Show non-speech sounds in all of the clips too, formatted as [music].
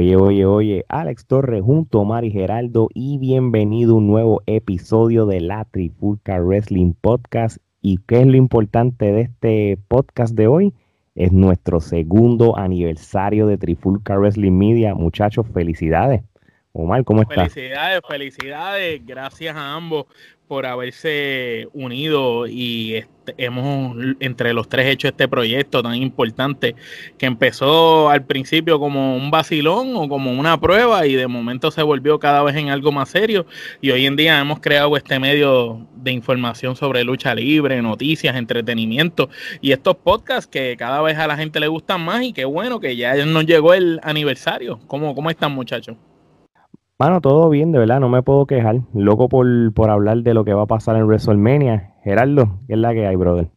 Oye, oye, oye, Alex Torres junto a Mari Geraldo y bienvenido a un nuevo episodio de la Trifulca Wrestling Podcast. ¿Y qué es lo importante de este podcast de hoy? Es nuestro segundo aniversario de Trifulca Wrestling Media. Muchachos, felicidades. Omar, ¿cómo estás? Felicidades, felicidades. Gracias a ambos por haberse unido y este, hemos entre los tres hecho este proyecto tan importante que empezó al principio como un vacilón o como una prueba y de momento se volvió cada vez en algo más serio y hoy en día hemos creado este medio de información sobre lucha libre, noticias, entretenimiento y estos podcasts que cada vez a la gente le gustan más y qué bueno que ya nos llegó el aniversario. ¿Cómo, cómo están muchachos? Mano, todo bien, de verdad, no me puedo quejar. Loco por, por hablar de lo que va a pasar en WrestleMania. Gerardo, ¿qué es la que hay, brother?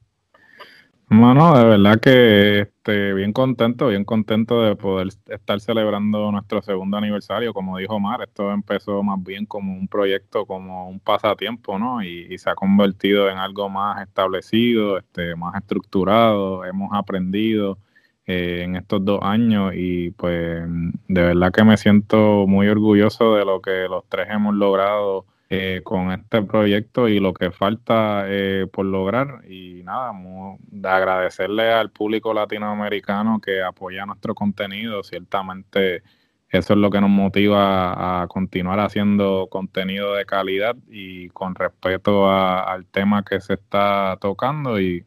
Mano, de verdad que este, bien contento, bien contento de poder estar celebrando nuestro segundo aniversario. Como dijo Omar, esto empezó más bien como un proyecto, como un pasatiempo, ¿no? Y, y se ha convertido en algo más establecido, este, más estructurado. Hemos aprendido eh, en estos dos años y pues de verdad que me siento muy orgulloso de lo que los tres hemos logrado eh, con este proyecto y lo que falta eh, por lograr. Y nada, de agradecerle al público latinoamericano que apoya nuestro contenido, ciertamente eso es lo que nos motiva a continuar haciendo contenido de calidad y con respeto al tema que se está tocando y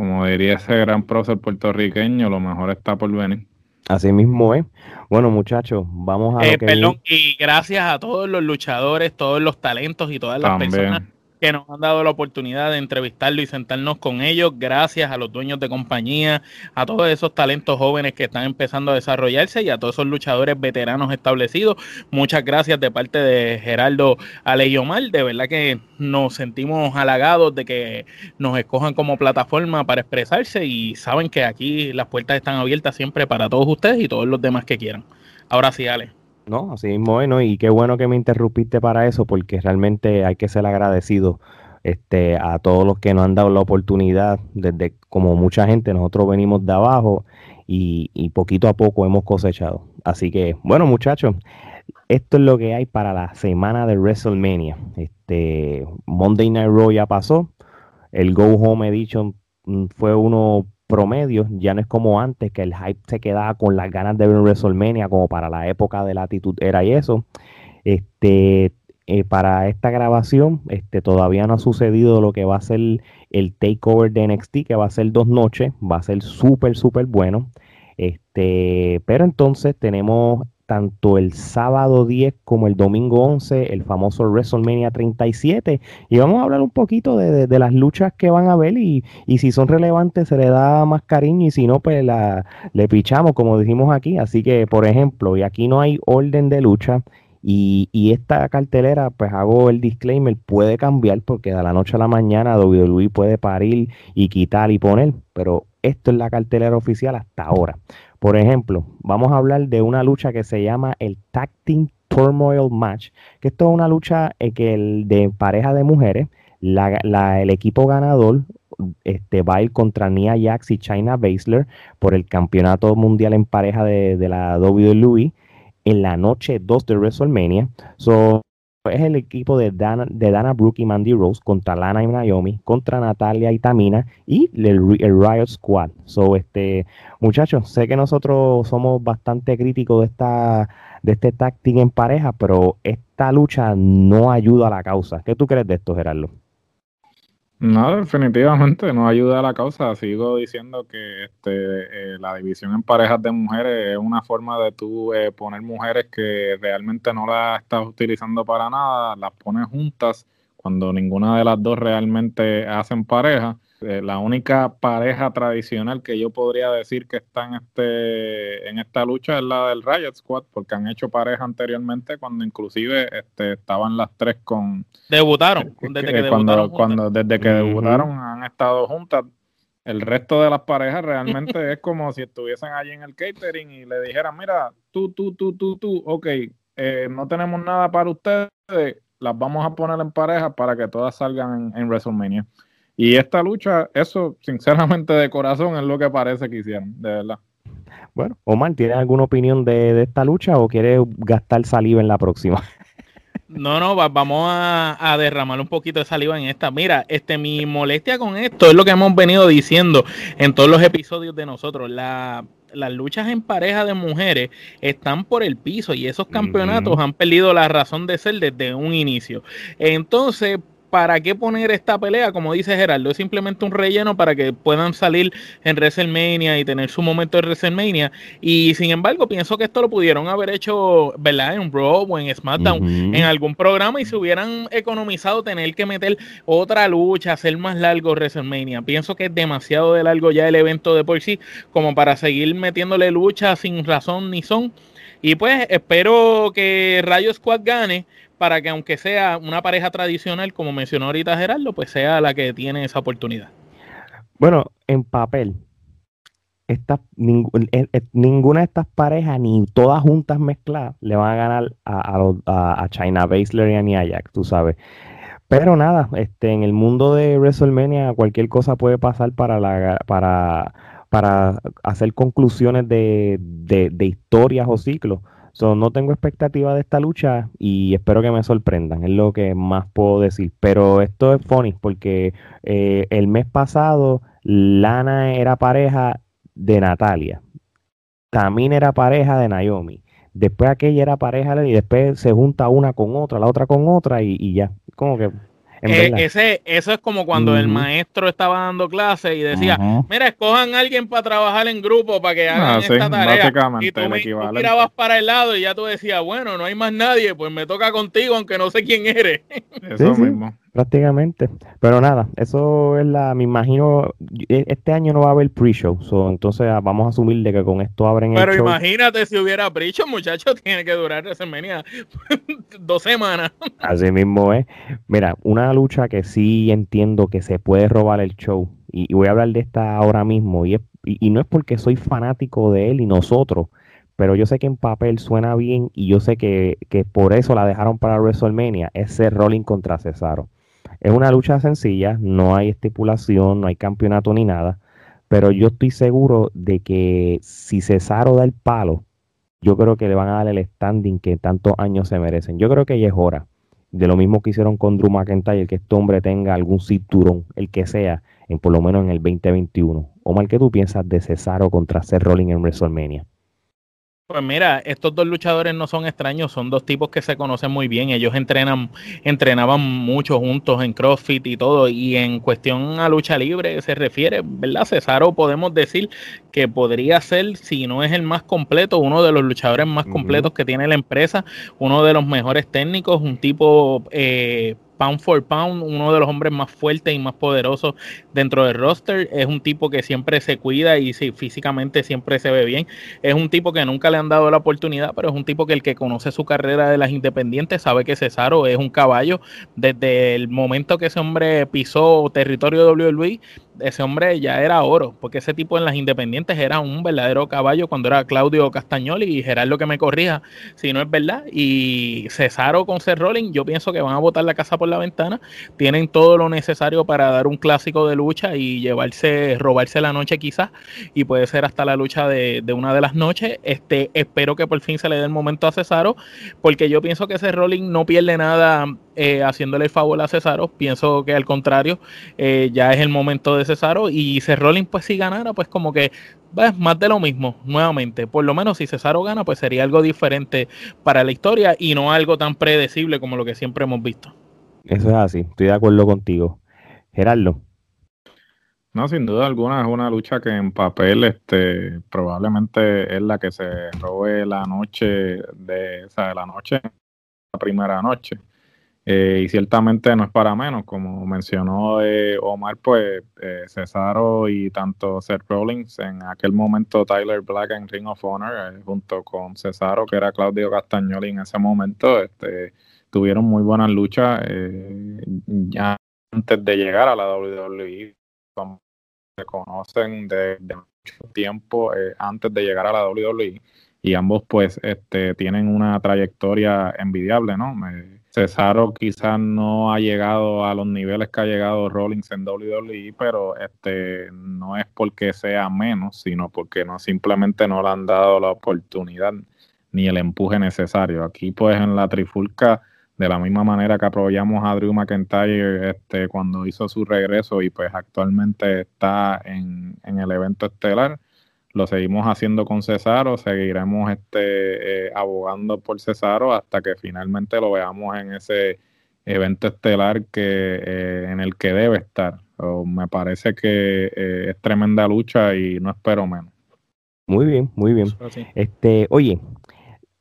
como diría ese gran prócer puertorriqueño, lo mejor está por venir. Así mismo es. Bueno, muchachos, vamos a. Eh, perdón, y gracias a todos los luchadores, todos los talentos y todas las personas que nos han dado la oportunidad de entrevistarlo y sentarnos con ellos, gracias a los dueños de compañía, a todos esos talentos jóvenes que están empezando a desarrollarse y a todos esos luchadores veteranos establecidos. Muchas gracias de parte de Gerardo Aleyomar, de verdad que nos sentimos halagados de que nos escojan como plataforma para expresarse y saben que aquí las puertas están abiertas siempre para todos ustedes y todos los demás que quieran. Ahora sí, Ale. No, así mismo bueno, y qué bueno que me interrumpiste para eso, porque realmente hay que ser agradecido este, a todos los que nos han dado la oportunidad, desde como mucha gente, nosotros venimos de abajo y, y poquito a poco hemos cosechado. Así que, bueno, muchachos, esto es lo que hay para la semana de WrestleMania. Este Monday Night Raw ya pasó. El Go Home Edition mm, fue uno promedio, ya no es como antes, que el hype se quedaba con las ganas de ver un WrestleMania, como para la época de la actitud era y eso. Este, eh, para esta grabación, este, todavía no ha sucedido lo que va a ser el takeover de NXT, que va a ser dos noches, va a ser súper, súper bueno. Este, pero entonces tenemos tanto el sábado 10 como el domingo 11, el famoso WrestleMania 37. Y vamos a hablar un poquito de, las luchas que van a ver y, si son relevantes se le da más cariño y si no, pues la, le pichamos, como dijimos aquí. Así que, por ejemplo, y aquí no hay orden de lucha. Y, y, esta cartelera, pues hago el disclaimer, puede cambiar porque de la noche a la mañana WWE puede parir y quitar y poner, pero esto es la cartelera oficial hasta ahora. Por ejemplo, vamos a hablar de una lucha que se llama el Tag Team Turmoil Match, que esto es una lucha eh, que el de pareja de mujeres, el equipo ganador este, va a ir contra Nia Jax y China Baszler por el campeonato mundial en pareja de, de la WWE en la noche 2 de WrestleMania. So, es el equipo de Dana, de Dana Brooke y Mandy Rose contra Lana y Naomi, contra Natalia y Tamina y el, Riot Squad. So, este, muchachos, sé que nosotros somos bastante críticos de esta de este táctil en pareja, pero esta lucha no ayuda a la causa. ¿Qué tú crees de esto, Gerardo? No, definitivamente no ayuda a la causa. Sigo diciendo que este, eh, la división en parejas de mujeres es una forma de tú eh, poner mujeres que realmente no las estás utilizando para nada, las pones juntas cuando ninguna de las dos realmente hacen pareja eh, la única pareja tradicional que yo podría decir que está en este en esta lucha es la del Riot Squad porque han hecho pareja anteriormente cuando inclusive este, estaban las tres con debutaron desde que, cuando, cuando desde que debutaron han estado juntas. El resto de las parejas realmente [laughs] es como si estuviesen allí en el catering y le dijeran mira tú tú tú tú tú ok eh, no tenemos nada para ustedes las vamos a poner en pareja para que todas salgan en WrestleMania y esta lucha, eso sinceramente de corazón es lo que parece que hicieron, de verdad. Bueno, Omar, ¿tienes alguna opinión de, esta lucha o quieres gastar saliva en la próxima? [laughs] No, no, vamos a, derramar un poquito de saliva en esta. Mira, este, mi molestia con esto es lo que hemos venido diciendo en todos los episodios de nosotros. La, las luchas en pareja de mujeres están por el piso y esos campeonatos han perdido la razón de ser desde un inicio. Entonces, ¿para qué poner esta pelea? Como dice Gerardo, es simplemente un relleno para que puedan salir en WrestleMania y tener su momento de WrestleMania. Y sin embargo, pienso que esto lo pudieron haber hecho, ¿verdad? En Raw o en SmackDown, en algún programa y se hubieran economizado tener que meter otra lucha, hacer más largo WrestleMania. Pienso que es demasiado de largo ya el evento de por sí, como para seguir metiéndole lucha sin razón ni son. Y pues espero que Rayo Squad gane para que aunque sea una pareja tradicional, como mencionó ahorita Gerardo, pues sea la que tiene esa oportunidad. Bueno, en papel, esta, eh, eh, ninguna de estas parejas, ni todas juntas mezcladas, le van a ganar a, a, China Baszler y a Nia tú sabes. Pero nada, este, en el mundo de WrestleMania cualquier cosa puede pasar para, la, para, para hacer conclusiones de, de, de historias o ciclos no tengo expectativa de esta lucha y espero que me sorprendan, es lo que más puedo decir. Pero esto es funny porque eh, el mes pasado Lana era pareja de Natalia, Tamina era pareja de Naomi, después aquella era pareja y después se junta una con otra, la otra con otra y, y ya, como que eh, ese, eso es como cuando el maestro estaba dando clase y decía, mira, escojan a alguien para trabajar en grupo para que hagan ah, esta tarea. Y tú, me, mirabas para el lado y ya tú decías, bueno, no hay más nadie, pues me toca contigo, aunque no sé quién eres. Eso mismo. Prácticamente. Pero nada, eso es la, me imagino, e, este año no va a haber pre-show, entonces ah, vamos a asumir de que con esto abren Pero el show. imagínate si hubiera pre-show, muchachos, [laughs] tiene que durar WrestleMania [laughs] dos semanas. Así mismo es. Mira, una lucha que sí entiendo que se puede robar el show, y, voy a hablar de esta ahora mismo, y, y no es porque soy fanático de él y nosotros, pero yo sé que en papel suena bien y yo sé que, que por eso la dejaron para WrestleMania, es ser Rolling contra Cesaro. Es una lucha sencilla, no hay estipulación, no hay campeonato ni nada, pero yo estoy seguro de que si Cesaro da el palo, yo creo que le van a dar el standing que tantos años se merecen. Yo creo que ya es hora. De lo mismo que hicieron con Drew McIntyre, que este hombre tenga algún cinturón, el que sea, en por lo menos en el 2021. Omar, ¿qué tú piensas de Cesaro contra Seth Rollins en WrestleMania? Pues mira, estos dos luchadores no son extraños, son dos tipos que se conocen muy bien. Ellos entrenan, entrenaban mucho juntos en CrossFit y todo. Y en cuestión a lucha libre se refiere, ¿verdad? Cesaro podemos decir que podría ser, si no es el más completo, uno de los luchadores más completos que tiene la empresa, uno de los mejores técnicos, un tipo eh, pound for pound, uno de los hombres más fuertes y más poderosos dentro del roster. Es un tipo que siempre se cuida y físicamente siempre se ve bien. Es un tipo que nunca le han dado la oportunidad, pero es un tipo que el que conoce su carrera de las independientes sabe que Cesaro es un caballo. Desde el momento que ese hombre pisó territorio WWE, ese hombre ya era oro, porque ese tipo en las independientes era un verdadero caballo cuando era Claudio Castagnoli y Gerardo que me corrija si no es verdad. Y Cesaro con Seth Rollins, yo pienso que van a botar la casa por la ventana. Tienen todo lo necesario para dar un clásico de lucha y llevarse, robarse la noche quizás, y puede ser hasta la lucha de, una de las noches. Este, espero que por fin se le dé el momento a Cesaro, porque yo pienso que ese Rollins no pierde nada eh, haciéndole el favor a Cesaro. Pienso que al contrario, eh, ya es el momento de Cesaro. Y si Rollins, pues si ganara, pues como que más de lo mismo, nuevamente. Por lo menos si Cesaro gana, pues sería algo diferente para la historia y no algo tan predecible como lo que siempre hemos visto. Eso es así, estoy de acuerdo contigo. Gerardo. No, sin duda alguna es una lucha que en papel este, probablemente es la que se robe la noche de, o sea, la noche, la primera noche. Eh, y ciertamente no es para menos, como mencionó eh, Omar, pues eh, Cesaro y tanto Seth Rollins, en aquel momento Tyler Black en Ring of Honor, junto con Cesaro, que era Claudio Castagnoli en ese momento, este, tuvieron muy buenas luchas ya antes de llegar a la WWE, se conocen de, mucho tiempo antes de llegar a la WWE, y ambos pues este, tienen una trayectoria envidiable, ¿no? Cesaro quizás no ha llegado a los niveles que ha llegado Rollins en WWE, pero este no es porque sea menos, sino porque no simplemente no le han dado la oportunidad ni el empuje necesario. Aquí pues en la trifulca, de la misma manera que apoyamos a Drew McIntyre este, cuando hizo su regreso y pues actualmente está en, en el evento estelar, lo seguimos haciendo con Cesaro, seguiremos este, eh, abogando por Cesaro hasta que finalmente lo veamos en ese evento estelar que eh, en el que debe estar. me parece que eh, es tremenda lucha y no espero menos. Muy bien, muy bien. Este, oye,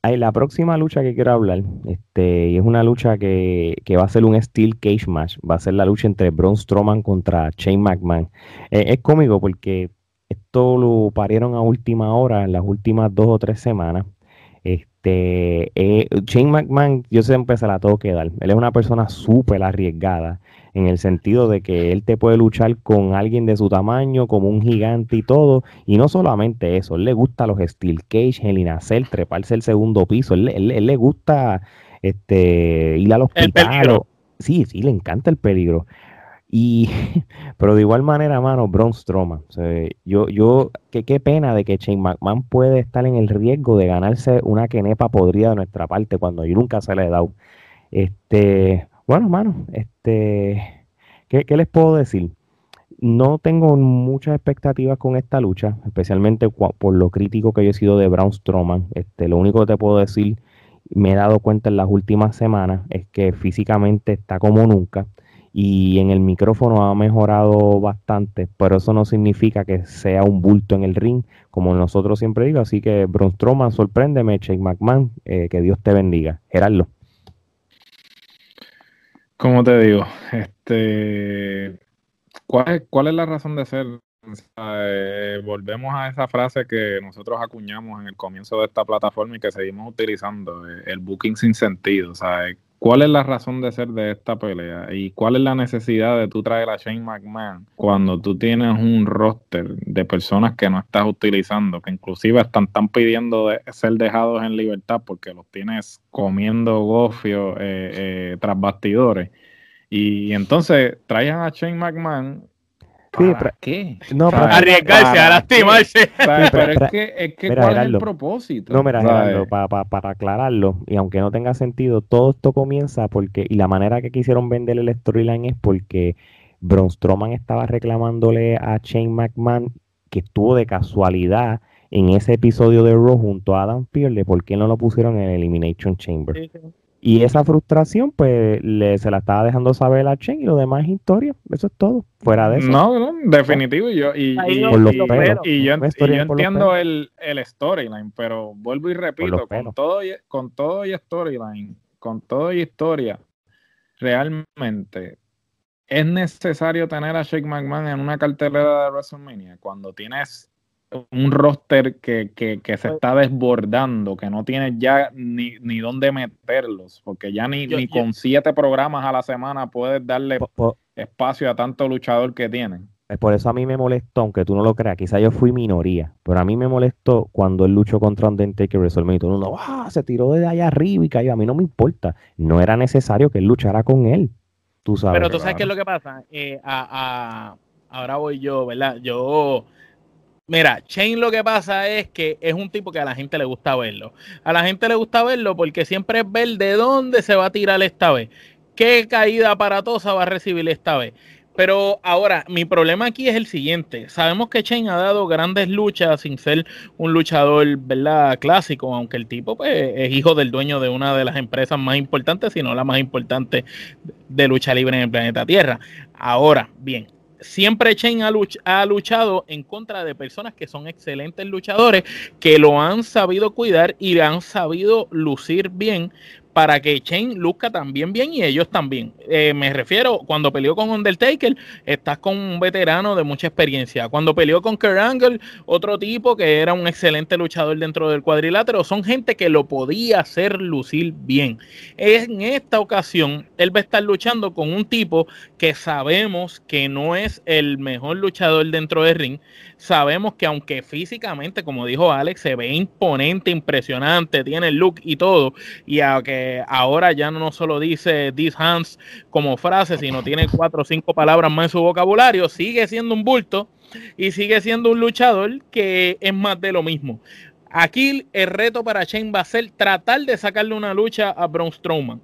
la próxima lucha que quiero hablar, este, es una lucha que, que, va a ser un Steel Cage Match, va a ser la lucha entre Braun Strowman contra Shane McMahon. es cómico porque esto lo parieron a última hora, en las últimas dos o tres semanas. Este, eh, Shane McMahon, yo siempre se la tengo que dar. Él es una persona súper arriesgada en el sentido de que él te puede luchar con alguien de su tamaño, como un gigante y todo. Y no solamente eso, él le gusta los Steel Cage, el Inacel, treparse el segundo piso. Él, le gusta este, ir al hospital. Sí, sí, le encanta el peligro. Y, [laughs] pero de igual manera, mano, Braun Strowman. yo, yo, qué, qué pena de que Shane McMahon puede estar en el riesgo de ganarse una quenepa podrida de nuestra parte cuando yo nunca se le he dado. Este, bueno, mano, este, ¿qué, les puedo decir? No tengo muchas expectativas con esta lucha, especialmente por lo crítico que yo he sido de Braun Strowman. Este, lo único que te puedo decir, me he dado cuenta en las últimas semanas, es que físicamente está como nunca y en el micrófono ha mejorado bastante, pero eso no significa que sea un bulto en el ring, como nosotros siempre digo. Así que Braun Strowman, sorpréndeme, Shane McMahon, eh, que Dios te bendiga. Gerardo. Como te digo, este, ¿cuál es, cuál es la razón de ser? Eh, volvemos a esa frase que nosotros acuñamos en el comienzo de esta plataforma y que seguimos utilizando, eh, el booking sin sentido. O sea, ¿Cuál es la razón de ser de esta pelea? ¿Y cuál es la necesidad de tú traer a Shane McMahon cuando tú tienes un roster de personas que no estás utilizando, que inclusive están, están pidiendo ser dejados en libertad porque los tienes comiendo gofio eh, eh, tras bastidores? Y, entonces traían a Shane McMahon ¿Para qué? No, para, arriesgarse a lastimarse. pero es que, es que ¿cuál es el propósito? No, mira, Gerardo, para, para, para, aclararlo, y aunque no tenga sentido, todo esto comienza porque, y la manera que quisieron vender el storyline es porque Braun Strowman estaba reclamándole a Shane McMahon que estuvo de casualidad en ese episodio de Raw junto a Adam Pearce de por qué no lo pusieron en Elimination Chamber. Y esa frustración, pues, le, se la estaba dejando saber a Chen y lo demás es historia. Eso es todo. Fuera de eso. No, no, definitivo. Y yo, y, y, yo, entiendo el, el storyline, pero vuelvo y repito, con todo, y, con todo y storyline, con todo y historia, realmente es necesario tener a Shake McMahon en una cartelera de WrestleMania cuando tienes un roster que, que, que, se pues está desbordando, que no tiene ya ni, ni dónde meterlos, porque ya ni, ni con siete programas a la semana puedes darle espacio a tanto luchador que tienen. Por eso a mí me molestó, aunque tú no lo creas, quizá yo fui minoría, pero a mí me molestó cuando él luchó contra Undertaker WrestleMania y todo el mundo, ¡ah! Se tiró de allá arriba y cayó. A mí no me importa. No era necesario que él luchara con él. Tú sabes. Pero tú sabes qué es lo que pasa. Eh, a, a, ahora voy yo, ¿verdad? Yo Mira, Shane lo que pasa es que es un tipo que a la gente le gusta verlo. A la gente le gusta verlo porque siempre es ver de dónde se va a tirar esta vez. ¿Qué caída aparatosa va a recibir esta vez? Pero ahora, mi problema aquí es el siguiente. Sabemos que Shane ha dado grandes luchas sin ser un luchador, ¿verdad? Clásico, aunque el tipo pues, es hijo del dueño de una de las empresas más importantes, si no la más importante de lucha libre en el planeta Tierra. Ahora, bien, siempre Chen ha, luchado en contra de personas que son excelentes luchadores, que lo han sabido cuidar y han sabido lucir bien, para que Shane luzca también bien y ellos también. Eh, me refiero, cuando peleó con Undertaker, estás con un veterano de mucha experiencia. Cuando peleó con Kurt Angle, otro tipo que era un excelente luchador dentro del cuadrilátero, son gente que lo podía hacer lucir bien. En esta ocasión, él va a estar luchando con un tipo que sabemos que no es el mejor luchador dentro del ring, sabemos que aunque físicamente, como dijo Alex, se ve imponente, impresionante, tiene el look y todo, y aunque ahora ya no solo dice these hands como frase, sino tiene cuatro o cinco palabras más en su vocabulario, sigue siendo un bulto y sigue siendo un luchador que es más de lo mismo. Aquí el reto para Shane va a ser tratar de sacarle una lucha a Braun Strowman.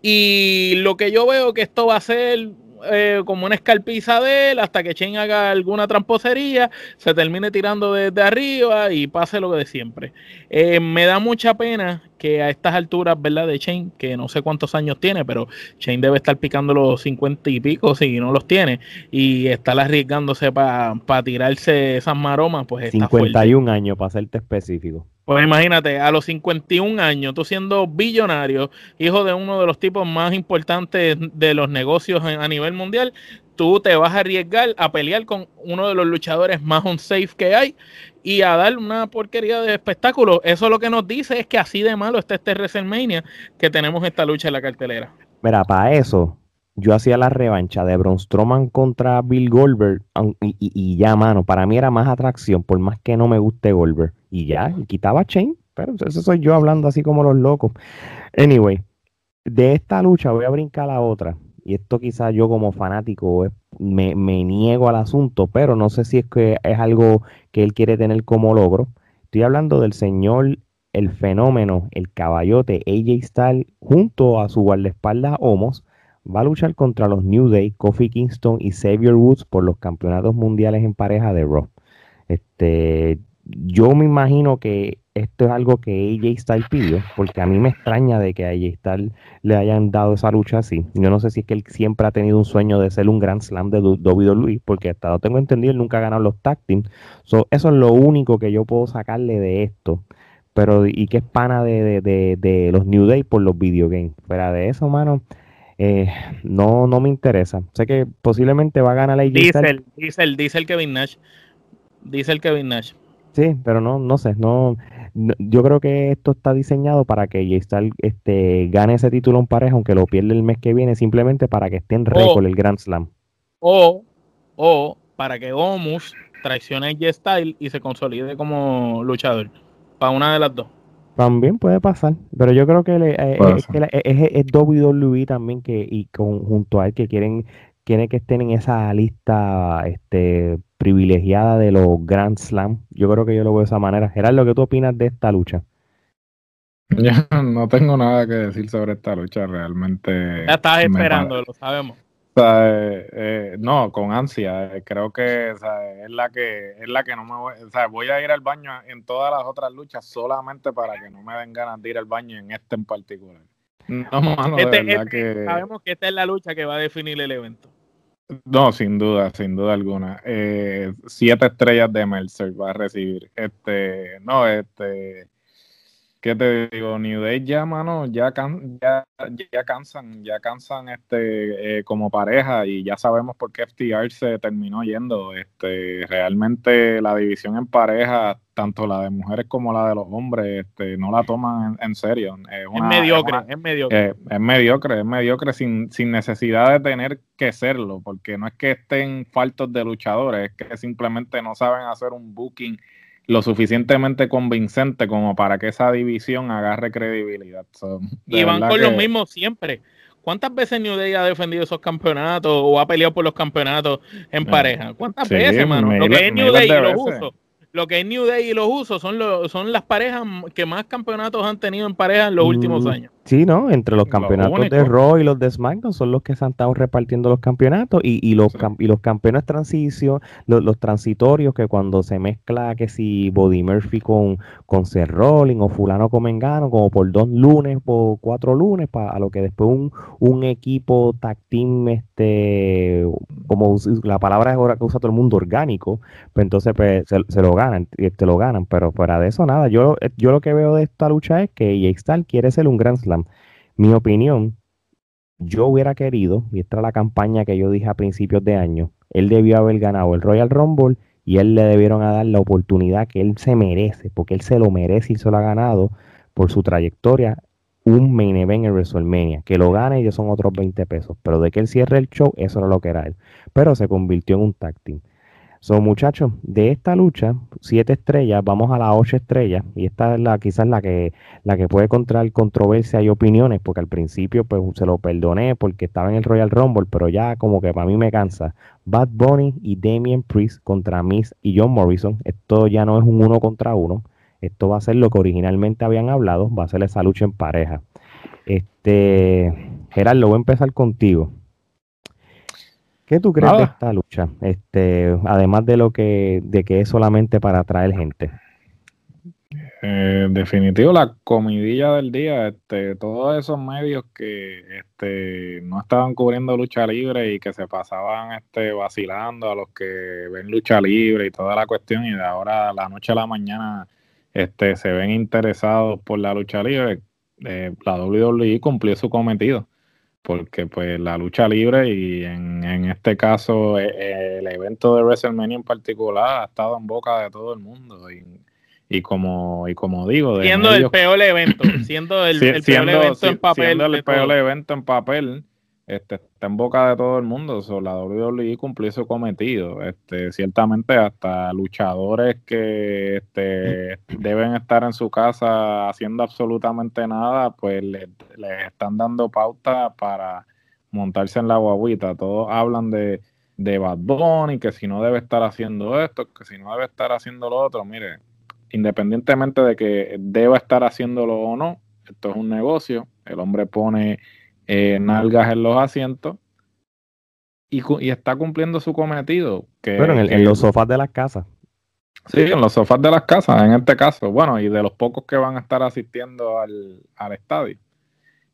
Y lo que yo veo que esto va a ser eh, como una escalpiza de él hasta que Chen haga alguna tramposería, se termine tirando desde arriba y pase lo de siempre. Eh, me da mucha pena que a estas alturas, ¿verdad? De Chen, que no sé cuántos años tiene, pero Chen debe estar picando los 50 y pico si no los tiene y estar arriesgándose para tirarse esas maromas, pues está 51 años, para serte específico. Pues imagínate, a los 51 años, tú siendo billonario, hijo de uno de los tipos más importantes de los negocios a nivel mundial, tú te vas a arriesgar a pelear con uno de los luchadores más unsafe que hay y a dar una porquería de espectáculo. Eso lo que nos dice es que así de malo está este WrestleMania que tenemos esta lucha en la cartelera. Mira, para eso, yo hacía la revancha de Braun Strowman contra Bill Goldberg y, ya, mano, para mí era más atracción, por más que no me guste Goldberg y ya, quitaba Chain, pero eso soy yo hablando así como los locos. Anyway, de esta lucha voy a brincar a la otra, y esto quizás yo como fanático me, me, niego al asunto, pero no sé si es que es algo que él quiere tener como logro. Estoy hablando del señor, el fenómeno, el caballote AJ Styles, junto a su guardaespaldas Homos, va a luchar contra los New Day, Kofi Kingston y Xavier Woods por los campeonatos mundiales en pareja de Raw. Este, yo me imagino que esto es algo que AJ Styles pidió, porque a mí me extraña de que a AJ Styles le hayan dado esa lucha así. Yo no sé si es que él siempre ha tenido un sueño de ser un Grand Slam de WWE, porque hasta lo tengo entendido, él nunca ha ganado los tag eso es lo único que yo puedo sacarle de esto. Pero, y que es pana de, los New Day por los videogames. Fuera de eso, mano, eh, no, no me interesa. Sé que posiblemente va a ganar AJ Styles. Dice el, dice el Kevin Nash. Dice el Kevin Nash. Sí, pero no, no sé, no, yo creo que esto está diseñado para que J este, gane ese título en pareja, aunque lo pierda el mes que viene, simplemente para que esté en récord el Grand Slam. O, o para que Omus traicione a J-Style y se consolide como luchador. Para una de las dos. También puede pasar, pero yo creo que, le, eh, es, que es, es, WWE también que y junto a él que quieren quiere que estén en esa lista este, privilegiada de los Grand Slam. Yo creo que yo lo veo de esa manera. Gerardo, ¿qué tú opinas de esta lucha? Yo [laughs] no tengo nada que decir sobre esta lucha, realmente. Ya estás esperando, lo sabemos. Eh, eh, no, con ansia. Eh, creo que es la que es la que no me voy, o sea, voy a ir al baño en todas las otras luchas solamente para que no me den ganas de ir al baño en este en particular. No, [laughs] mano, de este, verdad este, que... Sabemos que esta es la lucha que va a definir el evento. No, sin duda, sin duda alguna. Eh, siete estrellas de Mercer va a recibir. Este, no, este, ¿qué te digo? New Day ya, mano, ya, ya, ya cansan, ya cansan este, eh, como pareja y ya sabemos por qué FTR se terminó yendo. Este, realmente la división en pareja, tanto la de mujeres como la de los hombres, este, no la toman en, serio. Es, mediocre, es, mediocre. Eh, es mediocre, es mediocre sin, sin necesidad de tener que serlo, porque no es que estén faltos de luchadores, es que simplemente no saben hacer un booking lo suficientemente convincente como para que esa división agarre credibilidad. y van con los mismos siempre. ¿Cuántas veces New Day ha defendido esos campeonatos o ha peleado por los campeonatos en pareja? ¿Cuántas veces, hermano? Lo que es New Day y los usos lo que es New Day y los usos son, los, son las parejas que más campeonatos han tenido en pareja en los últimos mm, años. Sí, ¿no? Entre los campeonatos de Raw y los de SmackDown son los que se han estado repartiendo los campeonatos y, y los, y los campeones transición, los, transitorios que cuando se mezcla que si Body Murphy con, con Seth Rollins o fulano con Mengano, como por dos lunes, por cuatro lunes, para a lo que después un, un equipo tag team, este, como la palabra es ahora que usa todo el mundo orgánico, pues entonces pues, se, se lo ganan, te lo ganan, pero fuera de eso nada, yo, yo lo que veo de esta lucha es que Jake quiere ser un Grand Slam mi opinión, yo hubiera querido, y esta es la campaña que yo dije a principios de año, él debió haber ganado el Royal Rumble y él le debieron dar la oportunidad que él se merece, porque él se lo merece y se lo ha ganado por su trayectoria, un main event en WrestleMania. Que lo gane y son otros 20 pesos, pero de que él cierre el show, eso no lo que era él. Pero se convirtió en un tag. Son muchachos, de esta lucha, siete estrellas, vamos a las ocho estrellas, y esta es la, quizás la que, la que puede encontrar controversia y opiniones, porque al principio pues se lo perdoné porque estaba en el Royal Rumble, pero ya como que para mí me cansa. Bad Bunny y Damien Priest contra Miss y John Morrison, esto ya no es un uno contra uno, esto va a ser lo que originalmente habían hablado, va a ser esa lucha en pareja. Este, Gerardo, voy a empezar contigo. ¿Qué tú crees de esta lucha? Este, además de lo que, de que es solamente para atraer gente. Eh, definitivo, la comidilla del día, este, todos esos medios que este, no estaban cubriendo lucha libre y que se pasaban este, vacilando a los que ven lucha libre y toda la cuestión, y de ahora la noche a la mañana este, se ven interesados por la lucha libre, eh, la WWE cumplió su cometido porque pues la lucha libre y en, este caso eh, eh, el evento de WrestleMania en particular ha estado en boca de todo el mundo y, como y como digo siendo el peor evento siendo el, peor evento en papel siendo el peor evento en papel este, está en boca de todo el mundo. la WWE cumplió su cometido. Este, ciertamente hasta luchadores que este, deben estar en su casa haciendo absolutamente nada, pues les están dando pauta para montarse en la guaguita. Todos hablan de, de Bad Bunny, que si no debe estar haciendo esto, que si no debe estar haciendo lo otro. Mire, independientemente de que deba estar haciéndolo o no, esto es un negocio. El hombre pone eh, nalgas en los asientos y, está cumpliendo su cometido. Que, Pero en, los sofás de las casas. Sí, en los sofás de las casas, en este caso. Bueno, y de los pocos que van a estar asistiendo al, estadio.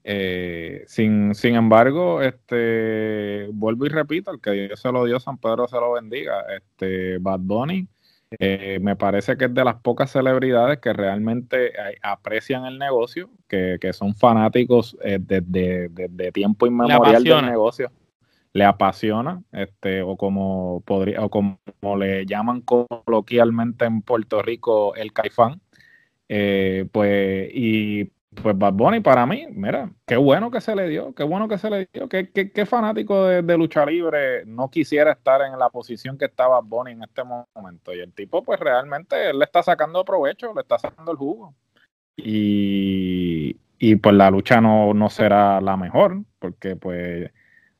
Eh, sin, sin embargo, este vuelvo y repito, el que Dios se lo dio, San Pedro se lo bendiga. Este Bad Bunny eh, me parece que es de las pocas celebridades que realmente eh, aprecian el negocio, que, son fanáticos desde eh, tiempo inmemorial del negocio. Le apasiona, este, o como podría, o como le llaman coloquialmente en Puerto Rico, el caifán. pues, y pues Bad Bunny para mí, mira, qué bueno que se le dio, qué bueno que se le dio, qué, qué, fanático de, lucha libre no quisiera estar en la posición que estaba Bad Bunny en este momento. Y el tipo, pues realmente, él le está sacando provecho, le está sacando el jugo. Y, y pues la lucha no, no será la mejor, porque pues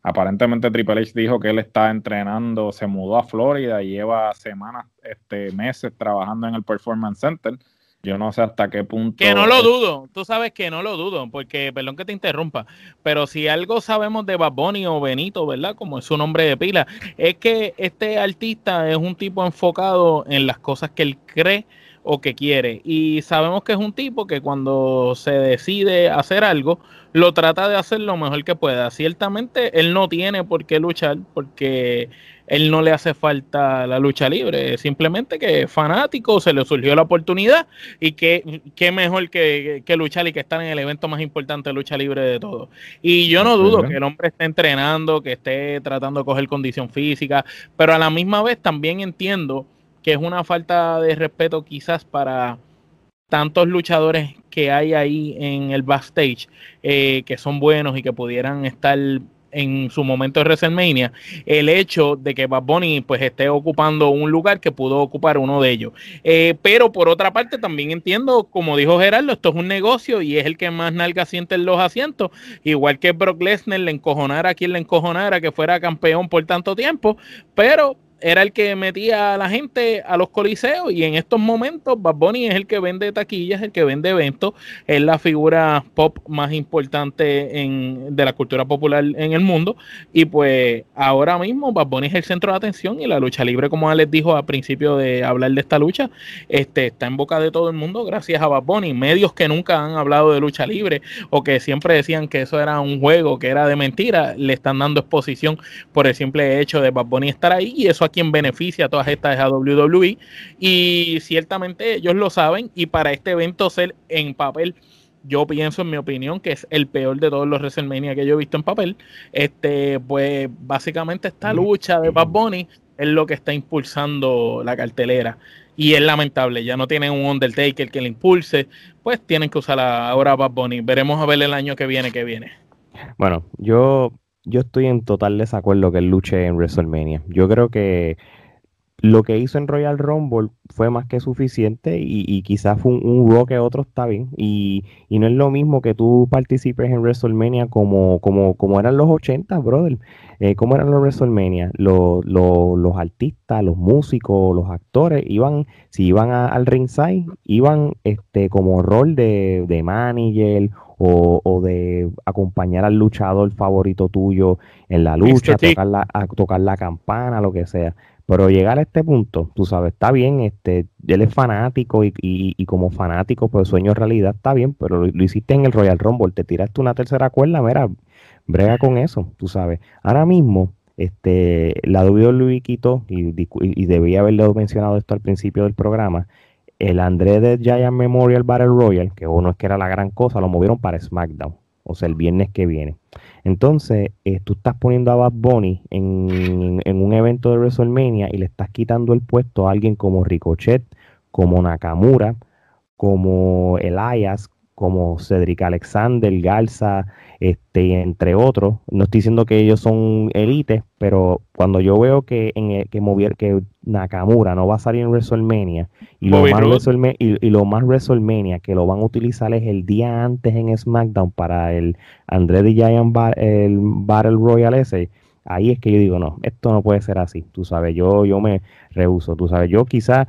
aparentemente Triple H dijo que él está entrenando, se mudó a Florida y lleva semanas, este, meses trabajando en el Performance Center yo no sé hasta qué punto. Que no lo dudo, tú sabes que no lo dudo, porque, perdón que te interrumpa, pero si algo sabemos de Baboni o Benito, ¿verdad? Como es su nombre de pila, es que este artista es un tipo enfocado en las cosas que él cree o que quiere. Y sabemos que es un tipo que cuando se decide hacer algo, lo trata de hacer lo mejor que pueda. Ciertamente él no tiene por qué luchar porque él no le hace falta la lucha libre, simplemente que fanático, se le surgió la oportunidad y que, qué mejor que, luchar y que estar en el evento más importante de lucha libre de todo. Y yo no dudo que el hombre esté entrenando, que esté tratando de coger condición física, pero a la misma vez también entiendo que es una falta de respeto quizás para tantos luchadores que hay ahí en el backstage eh, que son buenos y que pudieran estar en su momento de WrestleMania, el hecho de que Bad Bunny pues esté ocupando un lugar que pudo ocupar uno de ellos. Eh, pero por otra parte también entiendo, como dijo Gerardo, esto es un negocio y es el que más nalga siente en los asientos, igual que Brock Lesnar le encojonara a quien le encojonara que fuera campeón por tanto tiempo, pero era el que metía a la gente a los coliseos y en estos momentos Bad Bunny es el que vende taquillas, el que vende eventos, es la figura pop más importante en, de la cultura popular en el mundo. Y pues ahora mismo Bad Bunny es el centro de atención y la lucha libre como les dijo al principio de hablar de esta lucha, este, está en boca de todo el mundo gracias a Bad Bunny, medios que nunca han hablado de lucha libre o que siempre decían que eso era un juego, que era de mentira, le están dando exposición por el simple hecho de Bad Bunny estar ahí y eso quien beneficia a todas estas a WWE y ciertamente ellos lo saben y para este evento ser en papel yo pienso en mi opinión que es el peor de todos los WrestleMania que yo he visto en papel este pues básicamente esta lucha de Bad Bunny es lo que está impulsando la cartelera y es lamentable, ya no tienen un Undertaker que le impulse, pues tienen que usar ahora Bad Bunny. Veremos a ver el año que viene que viene. Bueno, yo yo estoy en total desacuerdo que él luche en WrestleMania. Yo creo que lo que hizo en Royal Rumble fue más que suficiente y, quizás fue un, un que otro está bien. Y, no es lo mismo que tú participes en WrestleMania como, como, como eran los 80, brother. Eh, ¿Cómo eran los WrestleMania? Los, los, artistas, los músicos, los actores iban, si iban al ringside, iban este, como rol de, de manager o, o, de acompañar al luchador favorito tuyo en la lucha, tocar la, a tocar la campana, lo que sea. Pero llegar a este punto, tú sabes, está bien, este, él es fanático y, y, como fanático, pues sueño realidad está bien, pero lo, hiciste en el Royal Rumble, te tiraste una tercera cuerda, mira, brega con eso, tú sabes. Ahora mismo, este, la WWE quitó, y, y debía haberle mencionado esto al principio del programa, el André de Giant Memorial Battle Royal, que uno es que era la gran cosa, lo movieron para SmackDown, o sea, el viernes que viene. Entonces, eh, tú estás poniendo a Bad Bunny en, un evento de WrestleMania y le estás quitando el puesto a alguien como Ricochet, como Nakamura, como Elias, como Cedric Alexander, Garza, este, entre otros. No estoy diciendo que ellos son élites, pero cuando yo veo que en que mover, que Nakamura no va a salir en WrestleMania y lo, más WrestleMania, y, lo más WrestleMania que lo van a utilizar es el día antes en SmackDown para el André the Giant el Battle Royale ese, ahí es que yo digo, no, esto no puede ser así, tú sabes, yo, yo me rehuso, tú sabes, yo quizás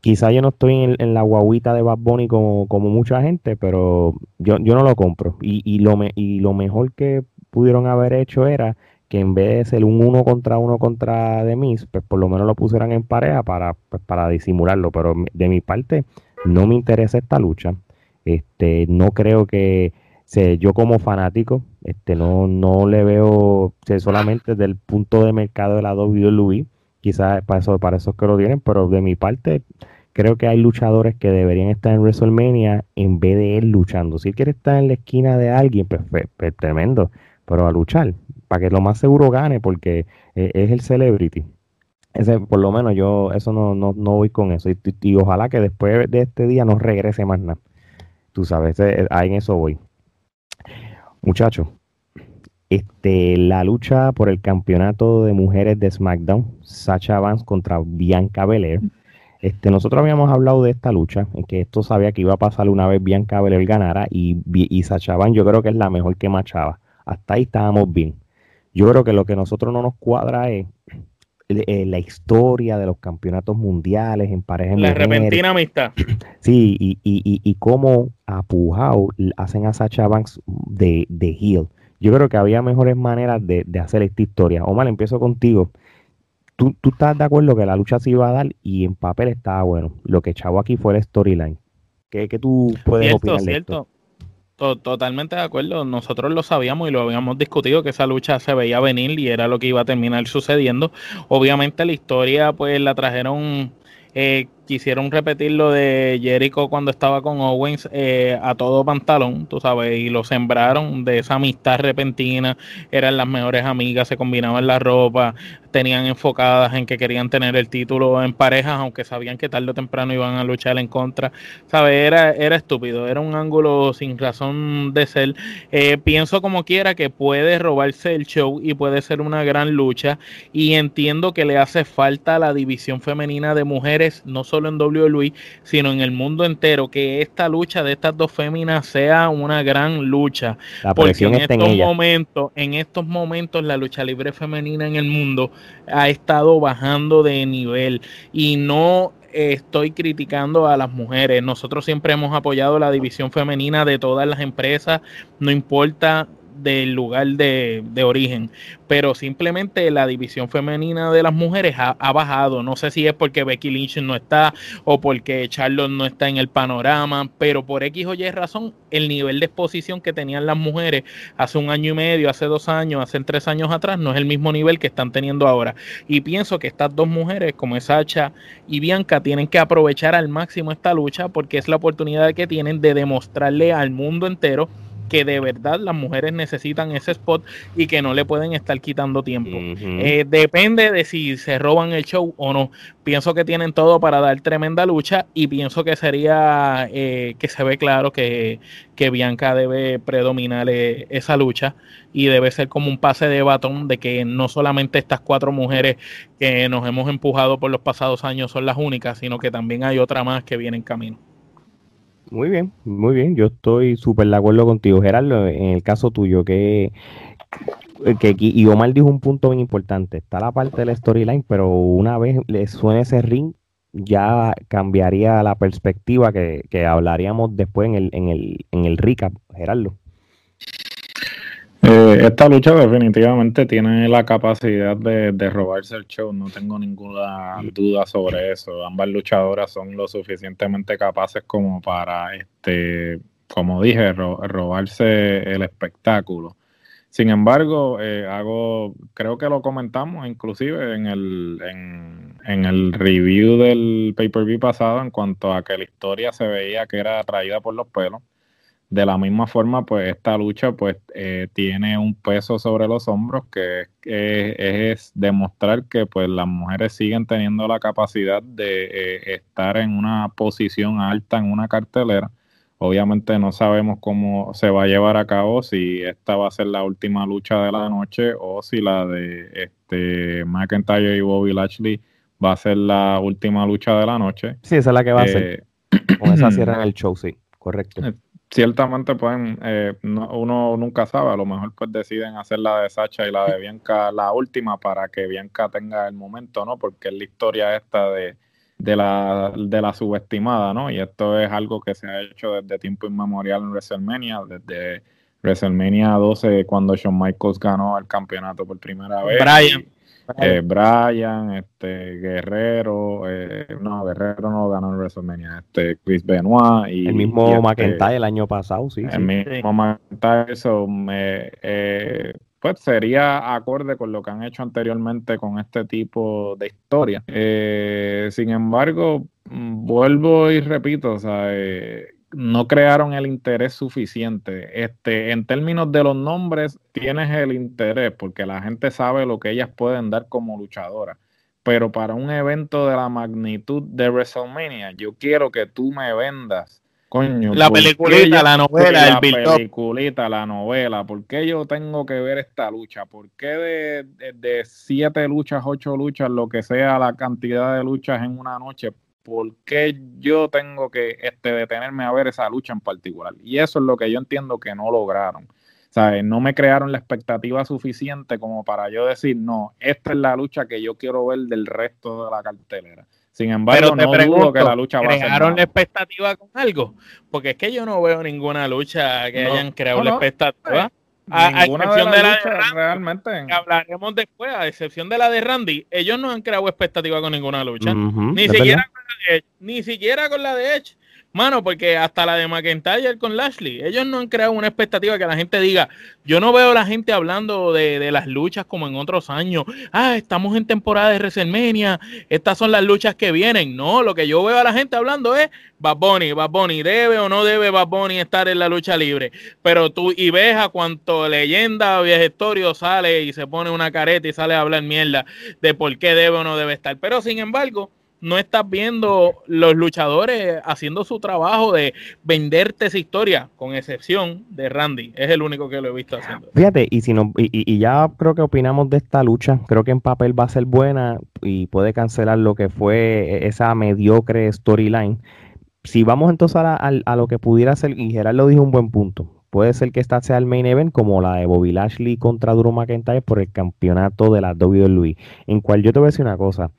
quizá yo no estoy en, la guaguita de Bad Bunny como, como mucha gente, pero yo, yo no lo compro. Y, y, lo me, y lo mejor que pudieron haber hecho era que en vez de ser un uno contra uno contra Demis, pues por lo menos lo pusieran en pareja para, pues, para disimularlo. Pero de mi parte, no me interesa esta lucha. Este, no creo que se, yo como fanático, este, no, no le veo solamente desde el punto de mercado de la WWE Quizás para eso, para eso es que lo tienen, pero de mi parte creo que hay luchadores que deberían estar en WrestleMania en vez de él luchando. Si él quiere estar en la esquina de alguien, pues, pues, pues tremendo, pero a luchar, para que lo más seguro gane, porque eh, es el celebrity. Ese, por lo menos yo eso no, no, no voy con eso. Y, ojalá que después de este día no regrese más nada. Tú sabes, eh, ahí en eso voy. Muchachos, este, la lucha por el campeonato de mujeres de SmackDown, Sacha Vance contra Bianca Belair. Este, nosotros habíamos hablado de esta lucha, en que esto sabía que iba a pasar una vez Bianca Belair ganara y, y Sacha Vance yo creo que es la mejor que machaba. Hasta ahí estábamos bien. Yo creo que lo que a nosotros no nos cuadra es eh, la historia de los campeonatos mundiales en parejas. La repentina amistad. [clears throat] Sí, y, y, y, y cómo apujado hacen a Sacha Banks de, de heel yo creo que había mejores maneras de, hacer esta historia. Omar, empiezo contigo. ¿Tú, ¿Tú, estás de acuerdo que la lucha se iba a dar y en papel estaba bueno? Lo que echaba aquí fue el storyline. ¿Qué, qué tú puedes cierto, opinar de cierto. Totalmente de acuerdo. Nosotros lo sabíamos y lo habíamos discutido que esa lucha se veía venir y era lo que iba a terminar sucediendo. Obviamente la historia pues la trajeron eh, quisieron repetir lo de Jericho cuando estaba con Owens eh, a todo pantalón, tú sabes, y lo sembraron de esa amistad repentina, eran las mejores amigas, se combinaban la ropa, tenían enfocadas en que querían tener el título en parejas, aunque sabían que tarde o temprano iban a luchar en contra, sabes, era, era estúpido, era un ángulo sin razón de ser. Eh, pienso como quiera que puede robarse el show y puede ser una gran lucha y entiendo que le hace falta la división femenina de mujeres, no solo en WWE, sino en el mundo entero, que esta lucha de estas dos féminas sea una gran lucha. porque en estos momentos, en estos momentos la lucha libre femenina en el mundo ha estado bajando de nivel y no estoy criticando a las mujeres. Nosotros siempre hemos apoyado la división femenina de todas las empresas, no importa del lugar de, origen, pero simplemente la división femenina de las mujeres ha, bajado. No sé si es porque Becky Lynch no está o porque Charlotte no está en el panorama, pero por X o Y razón, el nivel de exposición que tenían las mujeres hace un año y medio, hace dos años, hace tres años atrás, no es el mismo nivel que están teniendo ahora. Y pienso que estas dos mujeres, como es Sacha y Bianca, tienen que aprovechar al máximo esta lucha porque es la oportunidad que tienen de demostrarle al mundo entero que de verdad las mujeres necesitan ese spot y que no le pueden estar quitando tiempo. Eh, depende de si se roban el show o no. Pienso que tienen todo para dar tremenda lucha y pienso que sería eh, que se ve claro que, que Bianca debe predominar eh, esa lucha y debe ser como un pase de batón de que no solamente estas cuatro mujeres que nos hemos empujado por los pasados años son las únicas, sino que también hay otra más que viene en camino. Muy bien, muy bien. Yo estoy súper de acuerdo contigo, Gerardo. En el caso tuyo, que, que y Omar dijo un punto bien importante. Está la parte de la storyline, pero una vez le suene ese ring, ya cambiaría la perspectiva que, que hablaríamos después en el, en el, en el recap, Gerardo. Eh, esta lucha definitivamente tiene la capacidad de, robarse el show, no tengo ninguna duda sobre eso. Ambas luchadoras son lo suficientemente capaces como para, este, como dije, robarse el espectáculo. Sin embargo, eh, hago, creo que lo comentamos inclusive en el, en, en el review del pay-per-view pasado en cuanto a que la historia se veía que era atraída por los pelos de la misma forma, pues esta lucha pues eh, tiene un peso sobre los hombros que, es demostrar que pues las mujeres siguen teniendo la capacidad de eh, estar en una posición alta en una cartelera. Obviamente no sabemos cómo se va a llevar a cabo, si esta va a ser la última lucha de la noche o si la de este McIntyre y Bobby Lashley va a ser la última lucha de la noche. Sí, esa es la que va a ser. Eh, Con esa [clears throat] cierran el show, sí, correcto ciertamente pueden, eh, uno nunca sabe, a lo mejor pues deciden hacer la de Sacha y la de Bianca la última para que Bianca tenga el momento, ¿no? Porque es la historia esta de, de, la, de la subestimada, ¿no? Y esto es algo que se ha hecho desde tiempo inmemorial en WrestleMania, desde WrestleMania 12 cuando Shawn Michaels ganó el campeonato por primera vez. Brian. Eh, Brian, este, Guerrero, eh, no, Guerrero no ganó en WrestleMania, este, Chris Benoit y el mismo este, McIntyre el año pasado, sí. El mismo McIntyre, eso me, eh, pues sería acorde con lo que han hecho anteriormente con este tipo de historia. Eh, sin embargo, mm, vuelvo y repito, o sea, no crearon el interés suficiente. Este, en términos de los nombres, tienes el interés porque la gente sabe lo que ellas pueden dar como luchadoras. Pero para un evento de la magnitud de WrestleMania, yo quiero que tú me vendas, coño. La peliculita, la novela, la peliculita, la novela. ¿Por qué yo tengo que ver esta lucha? ¿Por qué de, de siete luchas, ocho luchas, lo que sea la cantidad de luchas en una noche? ¿Por qué yo tengo que este, detenerme a ver esa lucha en particular? Y eso es lo que yo entiendo que no lograron. ¿Sabes? No me crearon la expectativa suficiente como para yo decir, no, esta es la lucha que yo quiero ver del resto de la cartelera. Sin embargo, no dudo que la lucha va a ser. ¿Crearon la expectativa con algo? Porque es que yo no veo ninguna lucha que hayan creado la expectativa. A, excepción de la, de, Randy, realmente. hablaremos después, a excepción de la de Randy, ellos no han creado expectativa con ninguna lucha. ni, siquiera con la de Edge, ni siquiera con la de Edge. Mano, porque hasta la de McIntyre con Lashley, ellos no han creado una expectativa que la gente diga, yo no veo a la gente hablando de, las luchas como en otros años, ah, estamos en temporada de WrestleMania, estas son las luchas que vienen. No, lo que yo veo a la gente hablando es, Bad Bunny, Bad Bunny, debe o no debe Bad Bunny estar en la lucha libre. Pero tú, y ves a cuánto leyenda, viejestorio sale y se pone una careta y sale a hablar mierda de por qué debe o no debe estar. Pero sin embargo, no estás viendo los luchadores haciendo su trabajo de venderte esa historia, con excepción de Randy. Es el único que lo he visto haciendo. Fíjate, y si no, y, ya creo que opinamos de esta lucha, creo que en papel va a ser buena y puede cancelar lo que fue esa mediocre storyline. Si vamos entonces a, lo que pudiera ser, y Gerard lo dijo un buen punto, puede ser que esta sea el main event como la de Bobby Lashley contra Drew McIntyre por el campeonato de la WWE, en cual yo te voy a decir una cosa,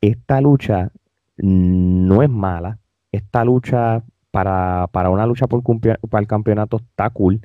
esta lucha no es mala. Esta lucha para, una lucha por para el campeonato está cool,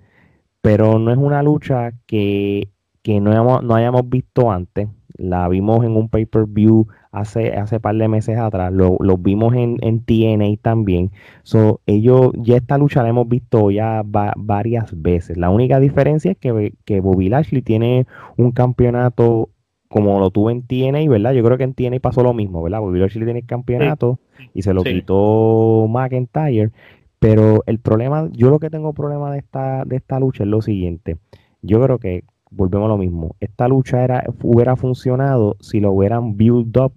pero no es una lucha que, no, hayamos, no hayamos visto antes. La vimos en un pay-per-view hace, hace par de meses atrás, lo, vimos en, en, TNA también. So, ellos, ya esta lucha la hemos visto ya varias veces. La única diferencia es que, que Bobby Lashley tiene un campeonato como lo tuvo en TNA, ¿verdad? Yo creo que en TNA pasó lo mismo, ¿verdad? Bobby Lashley tiene el campeonato y se lo quitó McIntyre. Pero el problema, yo lo que tengo problema de esta, de esta lucha es lo siguiente. Yo creo que, volvemos a lo mismo, esta lucha era, hubiera funcionado si lo hubieran build up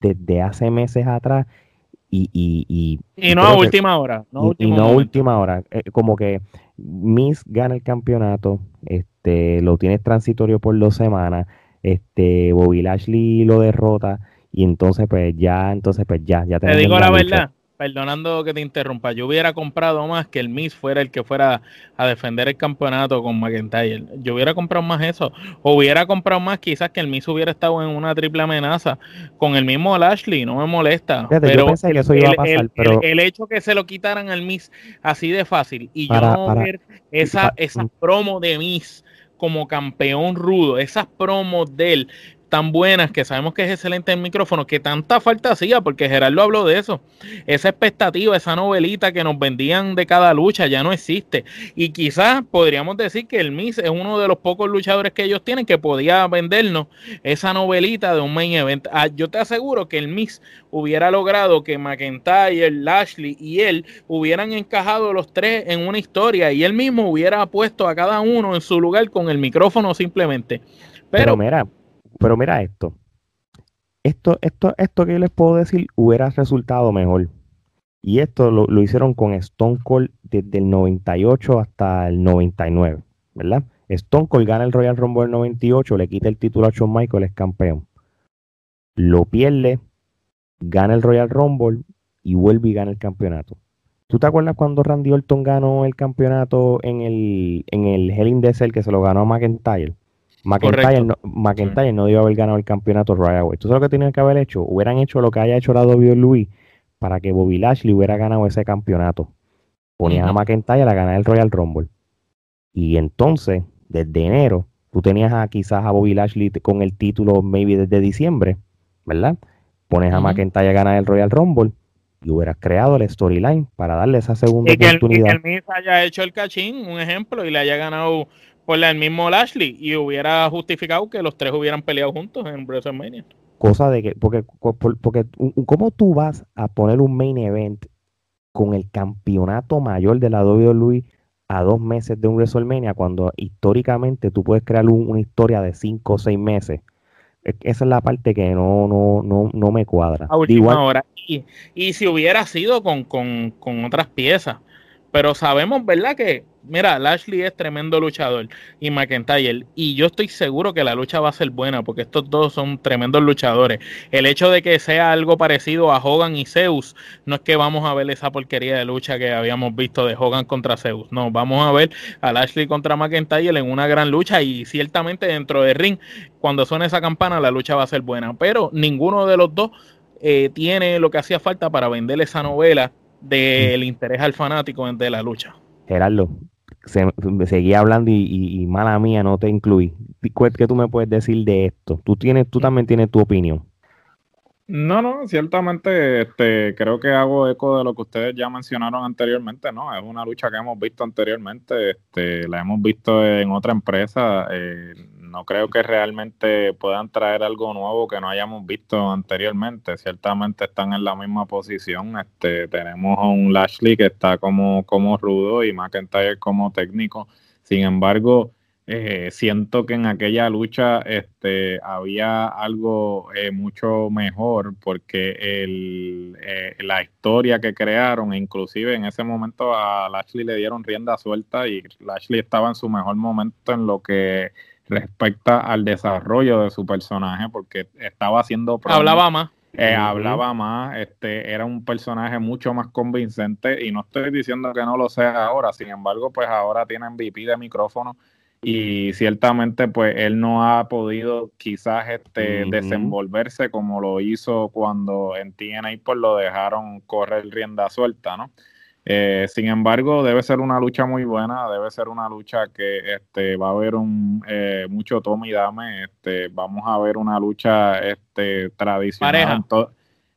desde hace meses atrás y, y, y, no a última hora. No y, no a última hora. Eh, como que Miss gana el campeonato, este, lo tiene transitorio por dos semanas, este, Bobby Lashley lo derrota y entonces pues ya, entonces pues ya, ya Te digo la verdad, perdonando que te interrumpa, yo hubiera comprado más que el Miss fuera el que fuera a defender el campeonato con McIntyre. Yo hubiera comprado más eso. O hubiera comprado más quizás que el Miss hubiera estado en una triple amenaza con el mismo Lashley, no me molesta. pero, el, hecho que se lo quitaran al Miss así de fácil y yo no ver esa, esa promo de Miss como campeón rudo, esas promos de él tan buenas, que sabemos que es excelente en micrófono, que tanta falta hacía, porque Gerardo habló de eso. Esa expectativa, esa novelita que nos vendían de cada lucha ya no existe. Y quizás podríamos decir que el Miss es uno de los pocos luchadores que ellos tienen que podía vendernos esa novelita de un main event. Ah, yo te aseguro que el Miss hubiera logrado que McIntyre, Lashley y él hubieran encajado los tres en una historia y él mismo hubiera puesto a cada uno en su lugar con el micrófono simplemente. Pero, Pero mira, pero mira esto. Esto, esto, esto que yo les puedo decir hubiera resultado mejor. Y esto lo, hicieron con Stone Cold desde el 98 hasta el 99, ¿verdad? Stone Cold gana el Royal Rumble el 98, le quita el título a Shawn Michaels, es campeón. Lo pierde, gana el Royal Rumble y vuelve y gana el campeonato. ¿Tú te acuerdas cuando Randy Orton ganó el campeonato en el, en el Hell in the Cell que se lo ganó a McIntyre? McIntyre, no, McIntyre no debió haber ganado el campeonato Royal Away. ¿Tú sabes lo que tenían que haber hecho? Hubieran hecho lo que haya hecho la WWE para que Bobby Lashley hubiera ganado ese campeonato. Ponían a McIntyre a ganar el Royal Rumble. Y entonces, desde enero, tú tenías a, quizás a Bobby Lashley con el título maybe desde diciembre, ¿verdad? Pones a McIntyre a ganar el Royal Rumble y hubieras creado el storyline para darle esa segunda oportunidad. y que el Miz haya hecho el cachín, un ejemplo, y le haya ganado por el mismo Lashley y hubiera justificado que los tres hubieran peleado juntos en WrestleMania. Cosa de que, porque, porque, ¿cómo tú vas a poner un main event con el campeonato mayor de la WWE a dos meses de un WrestleMania cuando históricamente tú puedes crear una historia de cinco o seis meses? E, esa es la parte que no, no, no, no me cuadra. A última hora. Y, y, si hubiera sido con, con, con otras piezas. Pero sabemos, ¿verdad? Que mira, Lashley es tremendo luchador y McIntyre. Y yo estoy seguro que la lucha va a ser buena porque estos dos son tremendos luchadores. El hecho de que sea algo parecido a Hogan y Zeus, no es que vamos a ver esa porquería de lucha que habíamos visto de Hogan contra Zeus. No, vamos a ver a Lashley contra McIntyre en una gran lucha y ciertamente dentro del ring, cuando suene esa campana, la lucha va a ser buena. Pero ninguno de los dos eh, tiene lo que hacía falta para vender esa novela del interés al fanático de la lucha. Gerardo, se, seguía hablando y, mala mía, no te incluí. ¿Qué tú me puedes decir de esto? Tú, tienes, tú también tienes tu opinión. No, no, ciertamente este, creo que hago eco de lo que ustedes ya mencionaron anteriormente, ¿no? Es una lucha que hemos visto anteriormente, este, la hemos visto en otra empresa, eh, no creo que realmente puedan traer algo nuevo que no hayamos visto anteriormente. Ciertamente están en la misma posición. Este, tenemos a un Lashley que está como, como rudo y McIntyre como técnico. Sin embargo, eh, siento que en aquella lucha este, había algo eh, mucho mejor porque el, eh, la historia que crearon, inclusive en ese momento a Lashley le dieron rienda suelta y Lashley estaba en su mejor momento en lo que respecta al desarrollo de su personaje, porque estaba haciendo... Hablaba más. Eh, hablaba más, este, era un personaje mucho más convincente y no estoy diciendo que no lo sea ahora, sin embargo, pues ahora tiene MVP de micrófono y ciertamente pues él no ha podido quizás este, desenvolverse como lo hizo cuando en TNA pues lo dejaron correr rienda suelta, ¿no? Eh, sin embargo, debe ser una lucha muy buena, debe ser una lucha que este, va a haber un eh, mucho toma y dame, este, vamos a ver una lucha este, tradicional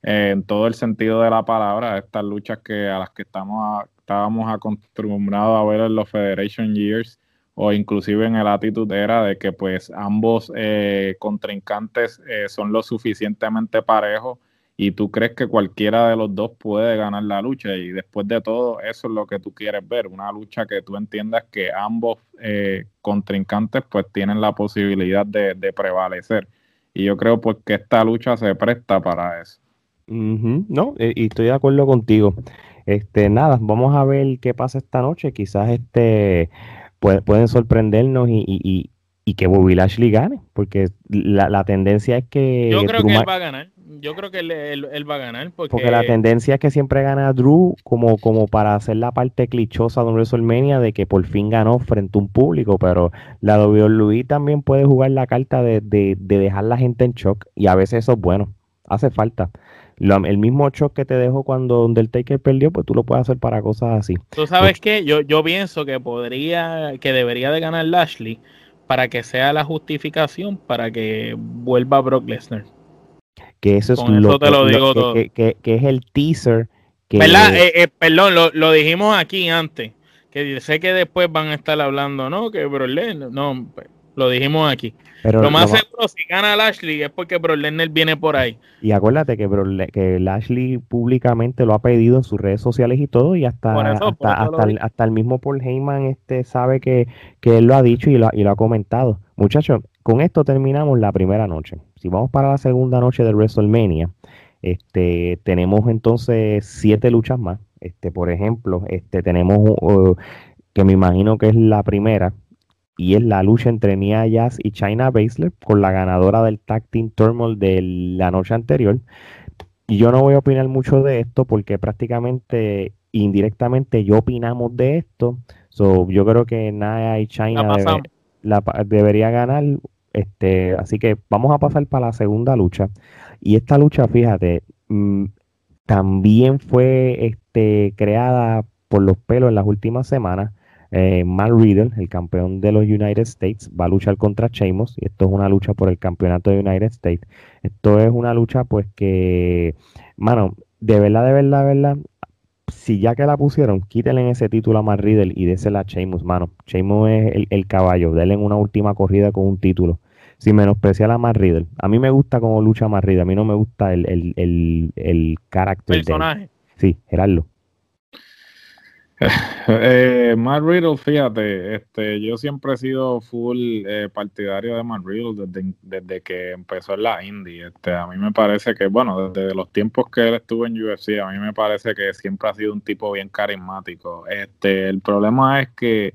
en, todo el sentido de la palabra, estas luchas que a las que estamos estábamos acostumbrados a ver en los Federation Years o inclusive en el Attitude Era de que pues ambos eh, contrincantes son lo suficientemente parejos y tú crees que cualquiera de los dos puede ganar la lucha y después de todo eso es lo que tú quieres ver, una lucha que tú entiendas que ambos eh, contrincantes pues tienen la posibilidad de, prevalecer y yo creo pues que esta lucha se presta para eso. No, y estoy de acuerdo contigo. Este, nada, vamos a ver qué pasa esta noche. Quizás este pueden sorprendernos y, y, que Bobby Lashley gane, porque la, la tendencia es que. Yo creo que él va a ganar. Yo creo que él, él, va a ganar. Porque... la tendencia es que siempre gana Drew como, como para hacer la parte clichosa de un WrestleMania de que por fin ganó frente a un público, pero la WWE también puede jugar la carta de, de, de dejar la gente en shock y a veces eso es bueno, hace falta el mismo shock que te dejó cuando Undertaker perdió, pues tú lo puedes hacer para cosas así. Tú sabes que yo, yo pienso que podría, que debería de ganar Lashley para que sea la justificación para que vuelva Brock Lesnar. Que eso es lo, te lo digo todo. Que, es el teaser. Que... ¿Verdad? Eh, eh, perdón, lo, lo, dijimos aquí antes. Que sé que después van a estar hablando, ¿no? Que Brock Lesnar, no, lo dijimos aquí lo más seguro, si gana Lashley, es porque Brock Lesnar viene por ahí. Y acuérdate que, Bro, que Lashley públicamente lo ha pedido en sus redes sociales y todo, y hasta, hasta, el, mismo Paul Heyman este, sabe que, él lo ha dicho y lo, y lo ha comentado. Muchachos, con esto terminamos la primera noche. Si vamos para la segunda noche de WrestleMania, este, tenemos entonces siete luchas más. Este, por ejemplo, este, tenemos uh, que me imagino que es la primera, y es la lucha entre Nia Jazz y China Baszler con la ganadora del Tag Team Turmoil de la noche anterior. Y yo no voy a opinar mucho de esto porque prácticamente indirectamente yo opinamos de esto. So, yo creo que Nia y China debería ganar. Este, así que vamos a pasar para la segunda lucha. Y esta lucha, fíjate, mm, también fue este, creada por los pelos en las últimas semanas eh, Matt Riddle, el campeón de los United States, va a luchar contra Sheamus y esto es una lucha por el campeonato de United States. Esto es una lucha pues que, mano, de verdad, de verdad, de verdad, si ya que la pusieron, quítenle ese título a Matt Riddle y désela a Sheamus, mano. Sheamus es el, caballo, denle una última corrida con un título. Sin menospreciar a Matt Riddle. A mí me gusta cómo lucha Matt Riddle, a mí no me gusta el, el, el, el carácter. Personaje. Sí, Gerardo. Eh, Matt Riddle, fíjate, este, yo siempre he sido full eh, partidario de Matt Riddle desde, que empezó en la indie. Este, a mí me parece que, bueno, desde los tiempos que él estuvo en UFC, a mí me parece que siempre ha sido un tipo bien carismático. Este, el problema es que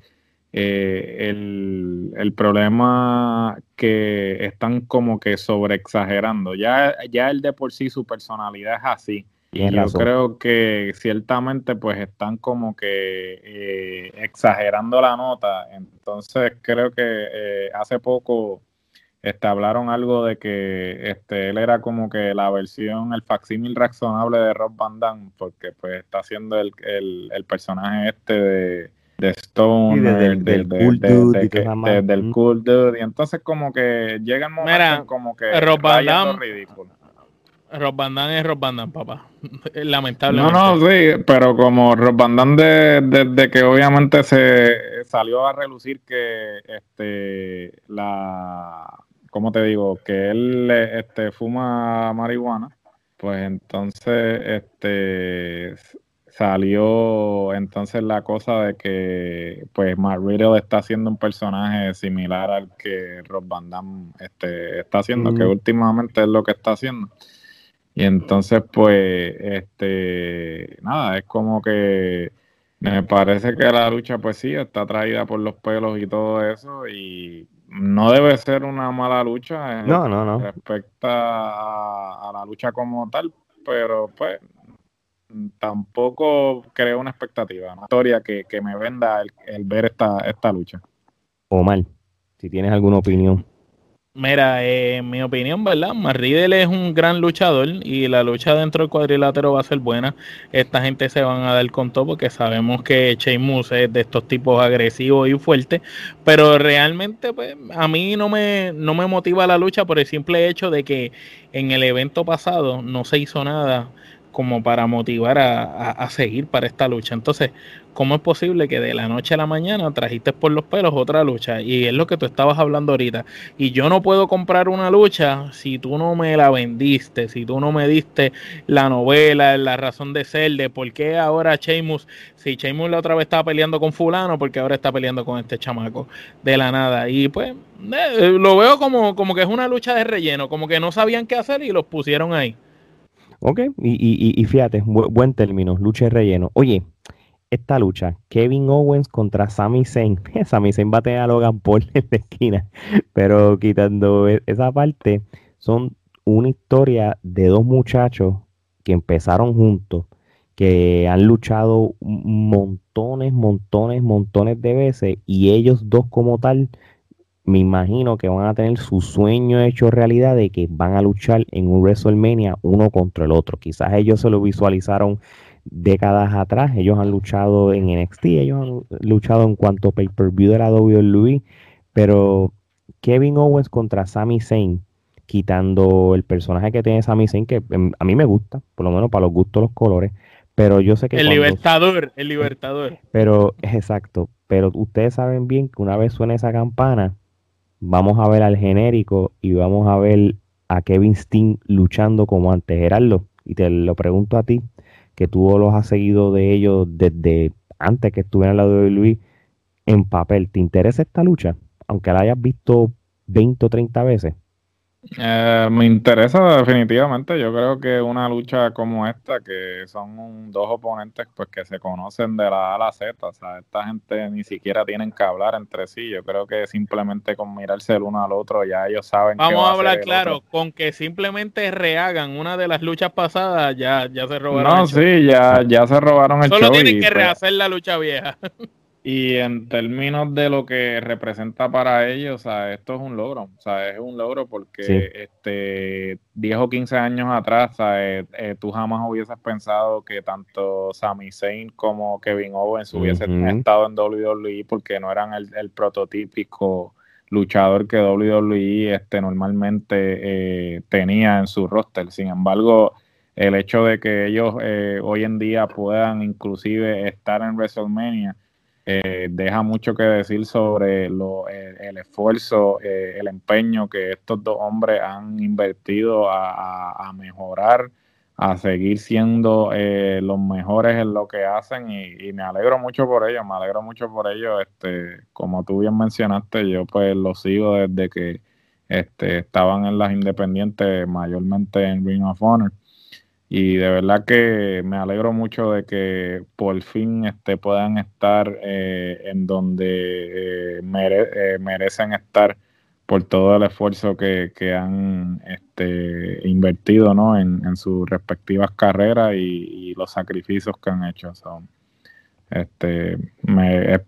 eh, el, el, problema que están como que sobre exagerando. Ya, ya él de por sí su personalidad es así yo creo que ciertamente pues están como que eh, exagerando la nota. Entonces creo que eh, hace poco este, hablaron algo de que este, él era como que la versión, el facsímil razonable de Rob Van Damme, porque pues está haciendo el, el, personaje este de, de Stone, del, del, cool dude, del cool dude. Y entonces como que llega el momento como que Rob Van Damme, ridículo Rob Van es Rob Van papá. [laughs] Lamentablemente. No, no, sí, pero como Rob Van desde que obviamente se salió a relucir que este la ¿cómo te digo? que él este fuma marihuana, pues entonces este salió entonces la cosa de que pues Matt Riddle está haciendo un personaje similar al que Rob Van este, está haciendo, que últimamente es lo que está haciendo. Y entonces, pues, este, nada, es como que me parece que la lucha, pues sí, está traída por los pelos y todo eso, y no debe ser una mala lucha no, no, no. respecto a, la lucha como tal, pero pues tampoco creo una expectativa, una historia que, que me venda el, el, ver esta, esta lucha. O mal, si tienes alguna opinión. Mira, eh, en mi opinión, ¿verdad? Marridel es un gran luchador y la lucha dentro del cuadrilátero va a ser buena. Esta gente se van a dar con todo porque sabemos que Sheamus es de estos tipos agresivos y fuertes, pero realmente pues, a mí no me, no me motiva la lucha por el simple hecho de que en el evento pasado no se hizo nada como para motivar a, seguir para esta lucha. Entonces, ¿cómo es posible que de la noche a la mañana trajiste por los pelos otra lucha? Y es lo que tú estabas hablando ahorita. Y yo no puedo comprar una lucha si tú no me la vendiste, si tú no me diste la novela, la razón de ser, de por qué ahora Sheamus, si Sheamus la otra vez estaba peleando con fulano, porque ahora está peleando con este chamaco de la nada. Y pues eh, lo veo como, como que es una lucha de relleno, como que no sabían qué hacer y los pusieron ahí. Ok, y, y, fíjate, buen término, lucha de relleno. Oye, esta lucha, Kevin Owens contra Sami Zayn. [laughs] Sami Zayn tener a Logan Paul en la esquina, pero quitando e, esa parte, son una historia de dos muchachos que empezaron juntos, que han luchado montones, montones, montones de veces, y ellos dos como tal me imagino que van a tener su sueño hecho realidad de que van a luchar en un WrestleMania uno contra el otro. Quizás ellos se lo visualizaron décadas atrás, ellos han luchado en NXT, ellos han luchado en cuanto pay-per-view de la WWE, pero Kevin Owens contra Sami Zayn, quitando el personaje que tiene Sami Zayn, que em, a mí me gusta, por lo menos para los gustos los colores, pero yo sé que... El libertador, el libertador. Pero, [laughs] exacto, pero ustedes saben bien que una vez suena esa campana, vamos a ver al genérico y vamos a ver a Kevin Steen luchando como antes. Gerardo, y te lo pregunto a ti, que tú los has seguido de ellos desde antes que estuvieran al lado de Luis en papel. ¿Te interesa esta lucha? Aunque la hayas visto 20 o 30 veces. Eh, me interesa definitivamente. Yo creo que una lucha como esta, que son dos oponentes pues que se conocen de la A a la Z, o sea, esta gente ni siquiera tienen que hablar entre sí. Yo creo que simplemente con mirarse el uno al otro ya ellos saben. Vamos a hablar claro, con que simplemente rehagan una de las luchas pasadas ya, ya se robaron. No, sí, ya, ya se robaron el Solo tienen que pues rehacer la lucha vieja. [laughs] Y en términos de lo que representa para ellos, o sea, esto es un logro, o sea, es un logro porque este 10 o 15 años atrás, eh, eh, tú jamás hubieses pensado que tanto Sami Zayn como Kevin Owens hubiesen estado en WWE porque no eran el, prototípico luchador que WWE este, normalmente eh, tenía en su roster. Sin embargo, el hecho de que ellos hoy en día puedan inclusive estar en WrestleMania, eh, deja mucho que decir sobre lo, el, esfuerzo, eh, el empeño que estos dos hombres han invertido a, mejorar, a seguir siendo eh, los mejores en lo que hacen y, me alegro mucho por ello, me alegro mucho por ello. Este, como tú bien mencionaste, yo pues lo sigo desde que este, estaban en las independientes, mayormente en Ring of Honor y de verdad que me alegro mucho de que por fin este, puedan estar eh, en donde eh, eh, merecen estar por todo el esfuerzo que, han este, invertido ¿no? en, sus respectivas carreras y, los sacrificios que han hecho. este, me,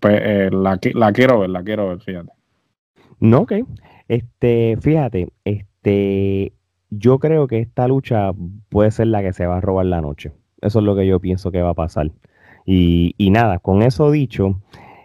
la, la, quiero ver, la quiero ver, fíjate. No, ok. Este, fíjate, este, yo creo que esta lucha puede ser la que se va a robar la noche. Eso es lo que yo pienso que va a pasar. Y, nada, con eso dicho,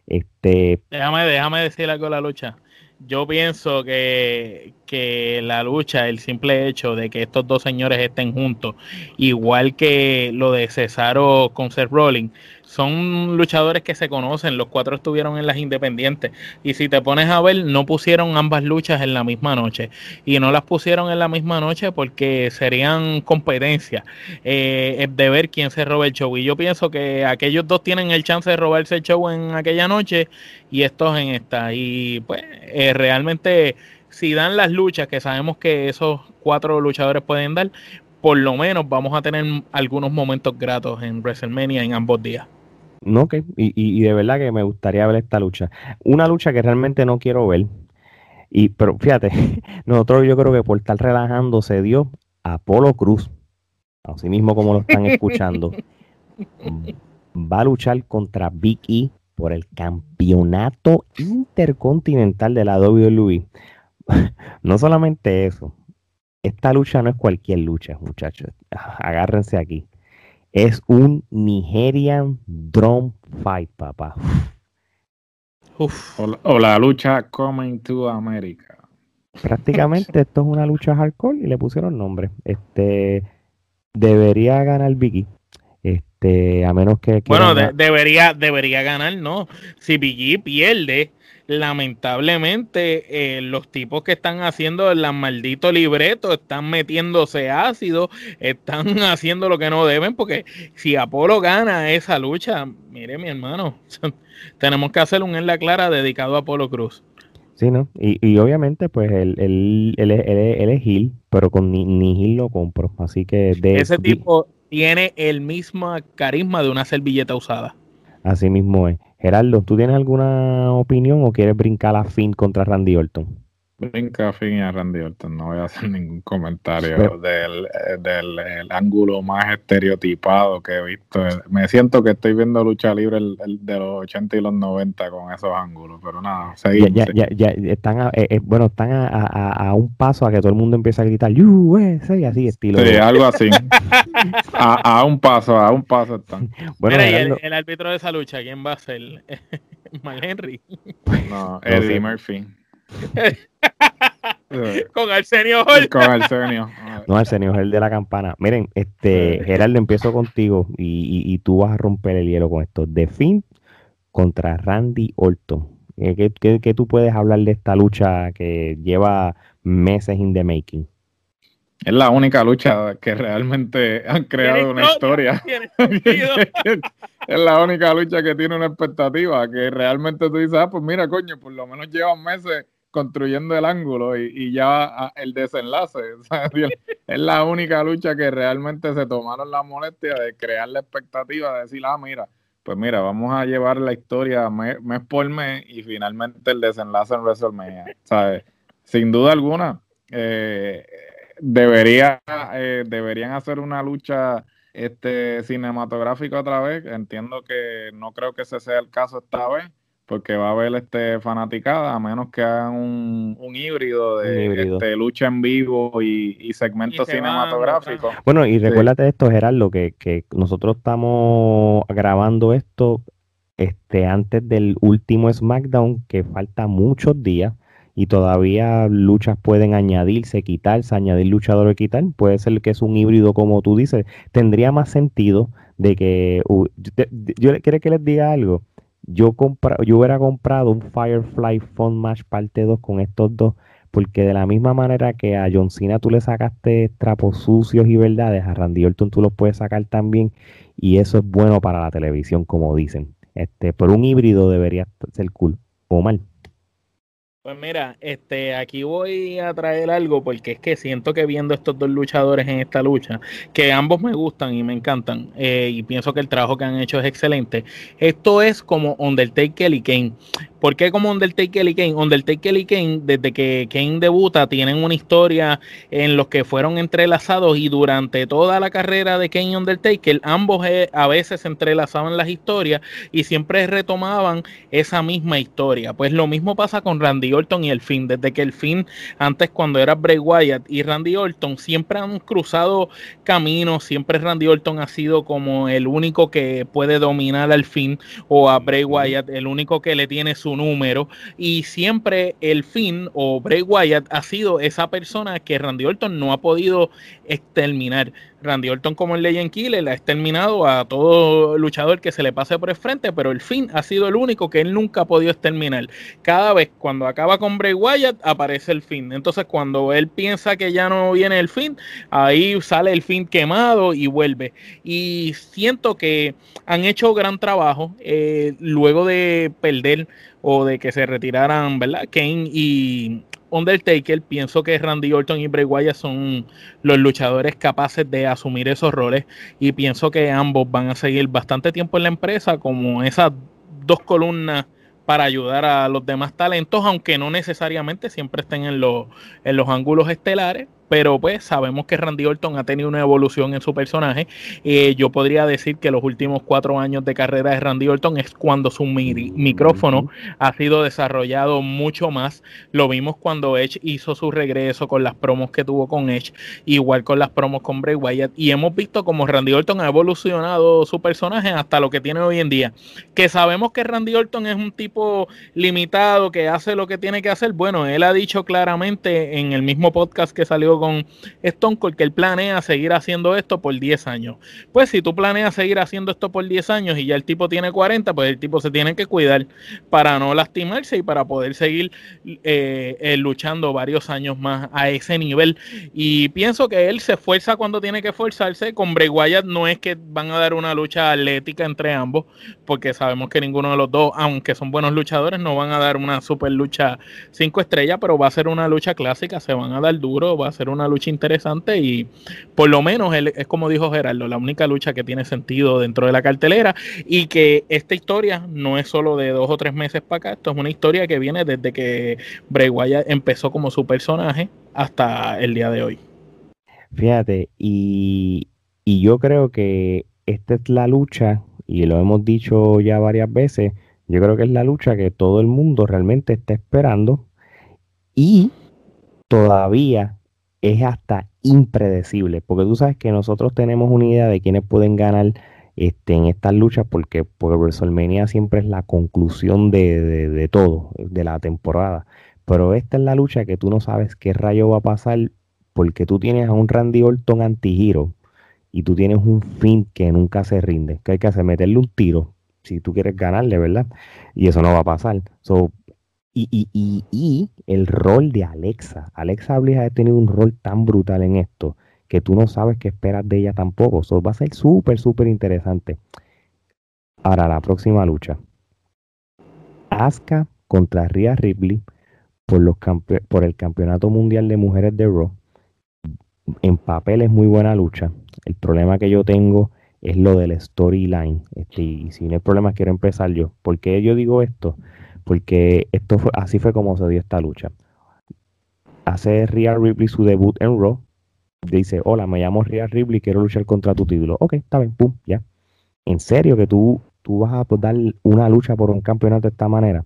este... Déjame, déjame decir algo de la lucha. Yo pienso que, que la lucha, el simple hecho de que estos dos señores estén juntos, igual que lo de Cesaro con Seth Rollins, son luchadores que se conocen, los cuatro estuvieron en las independientes y si te pones a ver, no pusieron ambas luchas en la misma noche y no las pusieron en la misma noche porque serían competencia eh, de ver quién se roba el show y yo pienso que aquellos dos tienen el chance de robarse el show en aquella noche y estos en esta y pues eh, realmente si dan las luchas que sabemos que esos cuatro luchadores pueden dar, por lo menos vamos a tener algunos momentos gratos en WrestleMania en ambos días. No, ok, y, y, de verdad que me gustaría ver esta lucha. Una lucha que realmente no quiero ver. Y, pero fíjate, [laughs] nosotros yo creo que por estar relajando se dio Apolo Cruz, así mismo como lo están escuchando, [laughs] va a luchar contra Big E por el campeonato intercontinental de la WWE. [laughs] no solamente eso, esta lucha no es cualquier lucha, muchachos. Agárrense aquí. Es un Nigerian Drum Fight, papá. O, la, lucha Coming to America. Prácticamente esto es una lucha hardcore y le pusieron nombre. Este, debería ganar Vicky. Este, a menos que. Bueno, debería, debería ganar, ¿no? Si Vicky pierde, lamentablemente eh, los tipos que están haciendo el maldito libreto están metiéndose ácido, están [laughs] haciendo lo que no deben, porque si Apolo gana esa lucha, mire mi hermano, [laughs] tenemos que hacer un en la clara dedicado a Apolo Cruz. Sí, ¿no? Y, y obviamente, pues él, él, él, él, es Gil, pero con ni, ni Gil lo compro. Así que de ese tipo tiene el mismo carisma de una servilleta usada. Así mismo es. Gerardo, ¿tú tienes alguna opinión o quieres brincar a fin contra Randy Orton? Brinca fin a Randy Orton, no voy a hacer [laughs] ningún comentario del, eh, del ángulo más estereotipado que he visto. Me siento que estoy viendo lucha libre el, de los 80 y los 90 con esos ángulos, pero nada, seguimos. Ya, ya, ya, están a, eh, eh, bueno, están a, a, un paso a que todo el mundo empiece a gritar USA, y así estilo. Sí, algo así. [laughs] a, un paso, a un paso están. Bueno, Mira, el, árbitro de esa lucha, ¿quién va a ser? [laughs] Mal Henry. No, Eddie Murphy. Con Arsenio Hall. Con Arsenio. No, Arsenio el de la campana. Miren, este, Gerardo, empiezo contigo y, tú vas a romper el hielo con esto. The Finn contra Randy Orton. Eh, ¿Qué, tú puedes hablar de esta lucha que lleva meses in the making? Es la única lucha que realmente han creado una historia. [laughs] es la única lucha que tiene una expectativa, que realmente tú dices, ah, pues mira, coño, por lo menos llevan meses construyendo el ángulo y, ya el desenlace. [laughs] es la única lucha que realmente se tomaron la molestia de crear la expectativa, de decir, ah, mira, pues mira, vamos a llevar la historia mes, por mes y finalmente el desenlace en WrestleMania. ¿sabes? Sin duda alguna, eh, debería, eh, deberían hacer una lucha este cinematográfica otra vez. Entiendo que no creo que ese sea el caso esta vez, porque va a haber este fanaticada, a menos que hagan un, híbrido de Este, lucha en vivo y, segmentos cinematográficos. Bueno, y recuérdate esto, Gerardo, que, que nosotros estamos grabando esto este, antes del último SmackDown, que falta muchos días y todavía luchas pueden añadirse, quitarse, añadir luchadores, quitar. Puede ser que es un híbrido, como tú dices. Tendría más sentido de que. yo, quiero que les diga algo yo, compra, yo hubiera comprado un Firefly Fun Match parte 2 con estos dos, porque de la misma manera que a John Cena tú le sacaste trapos sucios y verdades, a Randy Orton tú los puedes sacar también, y eso es bueno para la televisión, como dicen. Este, por un híbrido debería ser cool, o mal. Pues mira, este, aquí voy a traer algo porque es que siento que viendo estos dos luchadores en esta lucha, que ambos me gustan y me encantan, eh, y pienso que el trabajo que han hecho es excelente. Esto es como Undertaker y Kane. ¿Por qué como Undertaker y Kane? Undertaker y Kane, desde que Kane debuta, tienen una historia en los que fueron entrelazados y durante toda la carrera de Kane y Undertaker, ambos eh, a veces entrelazaban las historias y siempre retomaban esa misma historia. Pues lo mismo pasa con Randy Orton y el Finn. Desde que el Finn, antes cuando era Bray Wyatt y Randy Orton, siempre han cruzado caminos, siempre Randy Orton ha sido como el único que puede dominar al Finn o a Bray Wyatt, el único que le tiene su número y siempre el fin o Bray Wyatt ha sido esa persona que Randy Orton no ha podido exterminar. Randy Orton como el Legend Killer ha exterminado a todo luchador que se le pase por el frente, pero el fin ha sido el único que él nunca ha podido exterminar. Cada vez cuando acaba con Bray Wyatt aparece el fin. Entonces cuando él piensa que ya no viene el fin, ahí sale el fin quemado y vuelve. Y siento que han hecho gran trabajo eh, luego de perder o de que se retiraran, ¿verdad? Kane y Undertaker, pienso que Randy Orton y Bray Wyatt son los luchadores capaces de asumir esos roles y pienso que ambos van a seguir bastante tiempo en la empresa como esas dos columnas para ayudar a los demás talentos, aunque no necesariamente siempre estén en los, en los ángulos estelares, pero pues sabemos que Randy Orton ha tenido una evolución en su personaje. Eh, yo podría decir que los últimos cuatro años de carrera de Randy Orton es cuando su micrófono ha sido desarrollado mucho más. Lo vimos cuando Edge hizo su regreso con las promos que tuvo con Edge, igual con las promos con Bray Wyatt. Y hemos visto como Randy Orton ha evolucionado su personaje hasta lo que tiene hoy en día. Que sabemos que Randy Orton es un tipo limitado, que hace lo que tiene que hacer. Bueno, él ha dicho claramente en el mismo podcast que salió con Stone Cold que él planea seguir haciendo esto por 10 años. Pues si tú planeas seguir haciendo esto por 10 años y ya el tipo tiene 40, pues el tipo se tiene que cuidar para no lastimarse y para poder seguir eh, eh, luchando varios años más a ese nivel. Y pienso que él se esfuerza cuando tiene que esforzarse. Con Bray Wyatt no es que van a dar una lucha atlética entre ambos, porque sabemos que ninguno de los dos, aunque son buenos luchadores, no van a dar una super lucha cinco estrellas, pero va a ser una lucha clásica, se van a dar duro, va a ser una lucha interesante y por lo menos es como dijo Gerardo, la única lucha que tiene sentido dentro de la cartelera y que esta historia no es solo de dos o tres meses para acá, esto es una historia que viene desde que Bray empezó como su personaje hasta el día de hoy. Fíjate, y, y yo creo que esta es la lucha, y lo hemos dicho ya varias veces, yo creo que es la lucha que todo el mundo realmente está esperando y todavía es hasta impredecible, porque tú sabes que nosotros tenemos una idea de quiénes pueden ganar este, en estas luchas, porque, porque WrestleMania siempre es la conclusión de, todo, de la temporada. Pero esta es la lucha que tú no sabes qué rayo va a pasar, porque tú tienes a un Randy Orton anti-hero y tú tienes un fin que nunca se rinde, que hay que hacer, meterle un tiro si tú quieres ganarle, ¿verdad? Y eso no va a pasar. Y, y, y, y, el rol de Alexa. Alexa Bliss ha tenido un rol tan brutal en esto que tú no sabes qué esperas de ella tampoco. Eso va a ser súper, súper interesante. Ahora, la próxima lucha. Asuka contra Rhea Ripley por, los por el Campeonato Mundial de Mujeres de Raw. En papel es muy buena lucha. El problema que yo tengo es lo del storyline. Este, y si no hay problema, quiero empezar yo. ¿Por qué yo digo esto? Porque esto fue, así fue como se dio esta lucha. Hace Rhea Ripley su debut en Raw. Dice, hola, me llamo Rhea Ripley, quiero luchar contra tu título. Ok, está bien, pum, ya. ¿En serio que tú, tú vas a dar una lucha por un campeonato de esta manera?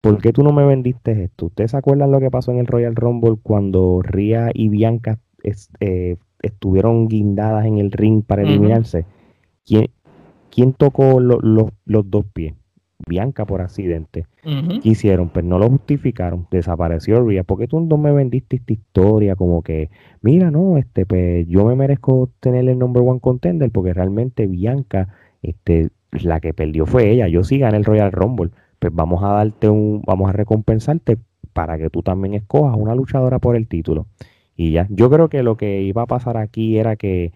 ¿Por qué tú no me vendiste esto? ¿Ustedes se acuerdan lo que pasó en el Royal Rumble cuando Rhea y Bianca eh, estuvieron guindadas en el ring para eliminarse? ¿Quién, tocó los dos pies? Bianca por accidente. ¿Qué hicieron? Pues no lo justificaron. Desapareció Rhea. ¿Por qué tú no me vendiste esta historia? Como que, mira, no, este, pues yo me merezco tener el number one contender porque realmente Bianca, este, la que perdió fue ella. Yo sí gané el Royal Rumble. Pues vamos a darte un, vamos a recompensarte para que tú también escojas una luchadora por el título. Y ya, yo creo que lo que iba a pasar aquí era que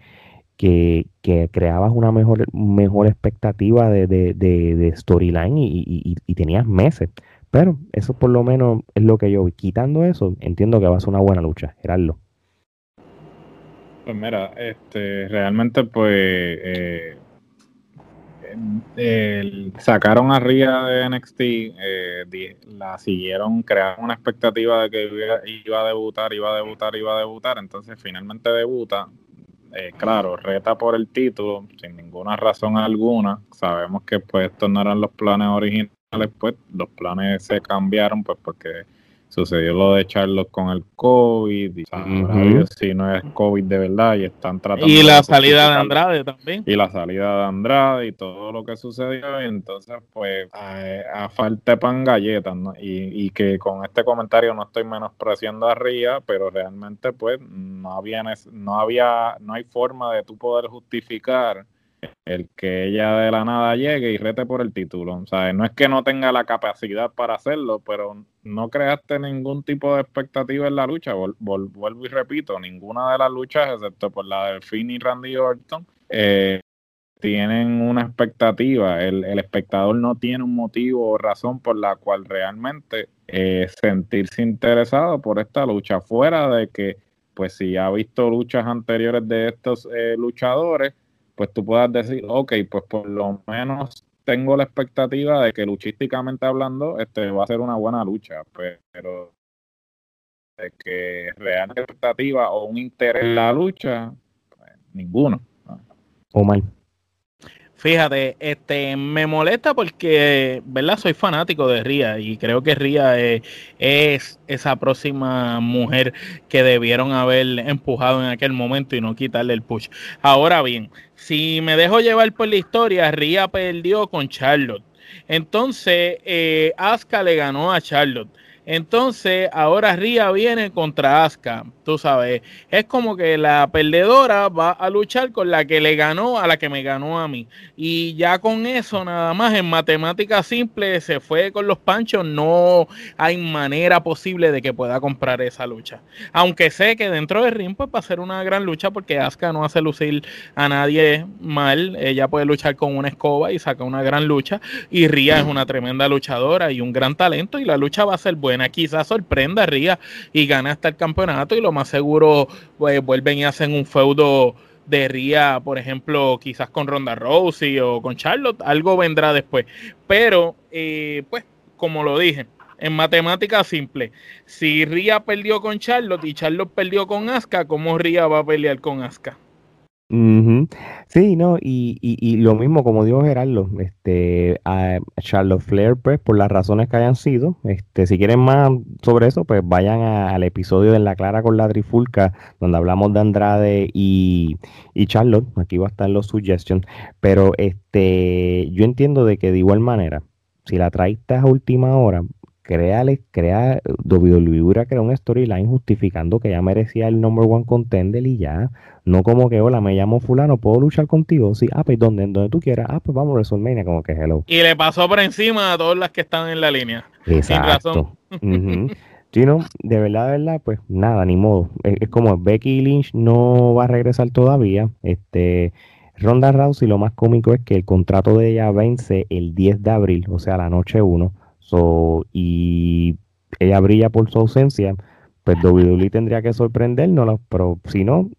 que, creabas una mejor, mejor expectativa de, de, storyline y, tenías meses. Pero eso por lo menos es lo que yo, quitando eso, entiendo que va a ser una buena lucha, Gerardo. Pues mira, este, realmente pues eh, sacaron a Ria de NXT, eh, la siguieron, crearon una expectativa de que iba a debutar, iba a debutar, iba a debutar, entonces finalmente debuta, eh, claro, reta por el título sin ninguna razón alguna. Sabemos que pues estos no eran los planes originales, pues los planes se cambiaron pues porque sucedió lo de Charlos con el COVID, y si no es COVID de verdad y están tratando... Y la salida de Andrade también. Y la salida de Andrade y todo lo que sucedió, y entonces pues a, falta de pan galletas, ¿no? Y, y, que con este comentario no estoy menospreciando a Ría, pero realmente pues no había, no había, no hay forma de tú poder justificar el que ella de la nada llegue y rete por el título. O sea, no es que no tenga la capacidad para hacerlo, pero no creaste ningún tipo de expectativa en la lucha. vuelvo y repito, ninguna de las luchas, excepto por la de Finn y Randy Orton, eh, tienen una expectativa. El, espectador no tiene un motivo o razón por la cual realmente eh, sentirse interesado por esta lucha, fuera de que, pues si ha visto luchas anteriores de estos eh, luchadores, pues tú puedas decir, ok, pues por lo menos tengo la expectativa de que luchísticamente hablando este va a ser una buena lucha, pero de que real expectativa o un interés en la lucha, pues, ninguno. O mal. Fíjate, este, me molesta porque, ¿verdad? Soy fanático de Ría y creo que Ría es, es, esa próxima mujer que debieron haber empujado en aquel momento y no quitarle el push. Ahora bien, si me dejo llevar por la historia, Ría perdió con Charlotte. Entonces, eh, Asuka le ganó a Charlotte. Entonces, ahora Ría viene contra Asuka Tú sabes, es como que la perdedora va a luchar con la que le ganó a la que me ganó a mí. Y ya con eso, nada más en matemática simple, se fue con los panchos. No hay manera posible de que pueda comprar esa lucha. Aunque sé que dentro del ring pues, va a ser una gran lucha porque Asuka no hace lucir a nadie mal. Ella puede luchar con una escoba y saca una gran lucha. Y Ria es una tremenda luchadora y un gran talento. Y la lucha va a ser buena. Quizás sorprenda a Ria y gane hasta el campeonato. Y lo más seguro pues, vuelven y hacen un feudo de Ría, por ejemplo, quizás con Ronda Rousey o con Charlotte, algo vendrá después. Pero, eh, pues, como lo dije, en matemática simple, si Ría perdió con Charlotte y Charlotte perdió con Asuka, ¿cómo Ría va a pelear con Asuka? Sí, no, y, y, lo mismo como dijo Gerardo, este, a Charlotte Flair, pues, por las razones que hayan sido, este, si quieren más sobre eso, pues vayan al episodio de La Clara con la Trifulca, donde hablamos de Andrade y, y Charlotte, aquí va a estar los suggestions, pero este, yo entiendo de que de igual manera, si la traiste a última hora, créale, crea, WWE hubiera creado un storyline justificando que ya merecía el number one contender y ya, no como que, hola, me llamo fulano, ¿puedo luchar contigo? Sí, ah, pues donde, donde tú quieras, ah, pues vamos a WrestleMania, como que hello. Y le pasó por encima a todas las que están en la línea. Exacto. Sin razón. [laughs] no, de verdad, de verdad, pues nada, ni modo. Es, como Becky Lynch no va a regresar todavía. Este, Ronda Rousey, lo más cómico es que el contrato de ella vence el 10 de abril, o sea, la noche 1 y ella brilla por su ausencia, pues WWE tendría que sorprendernos, pero si no,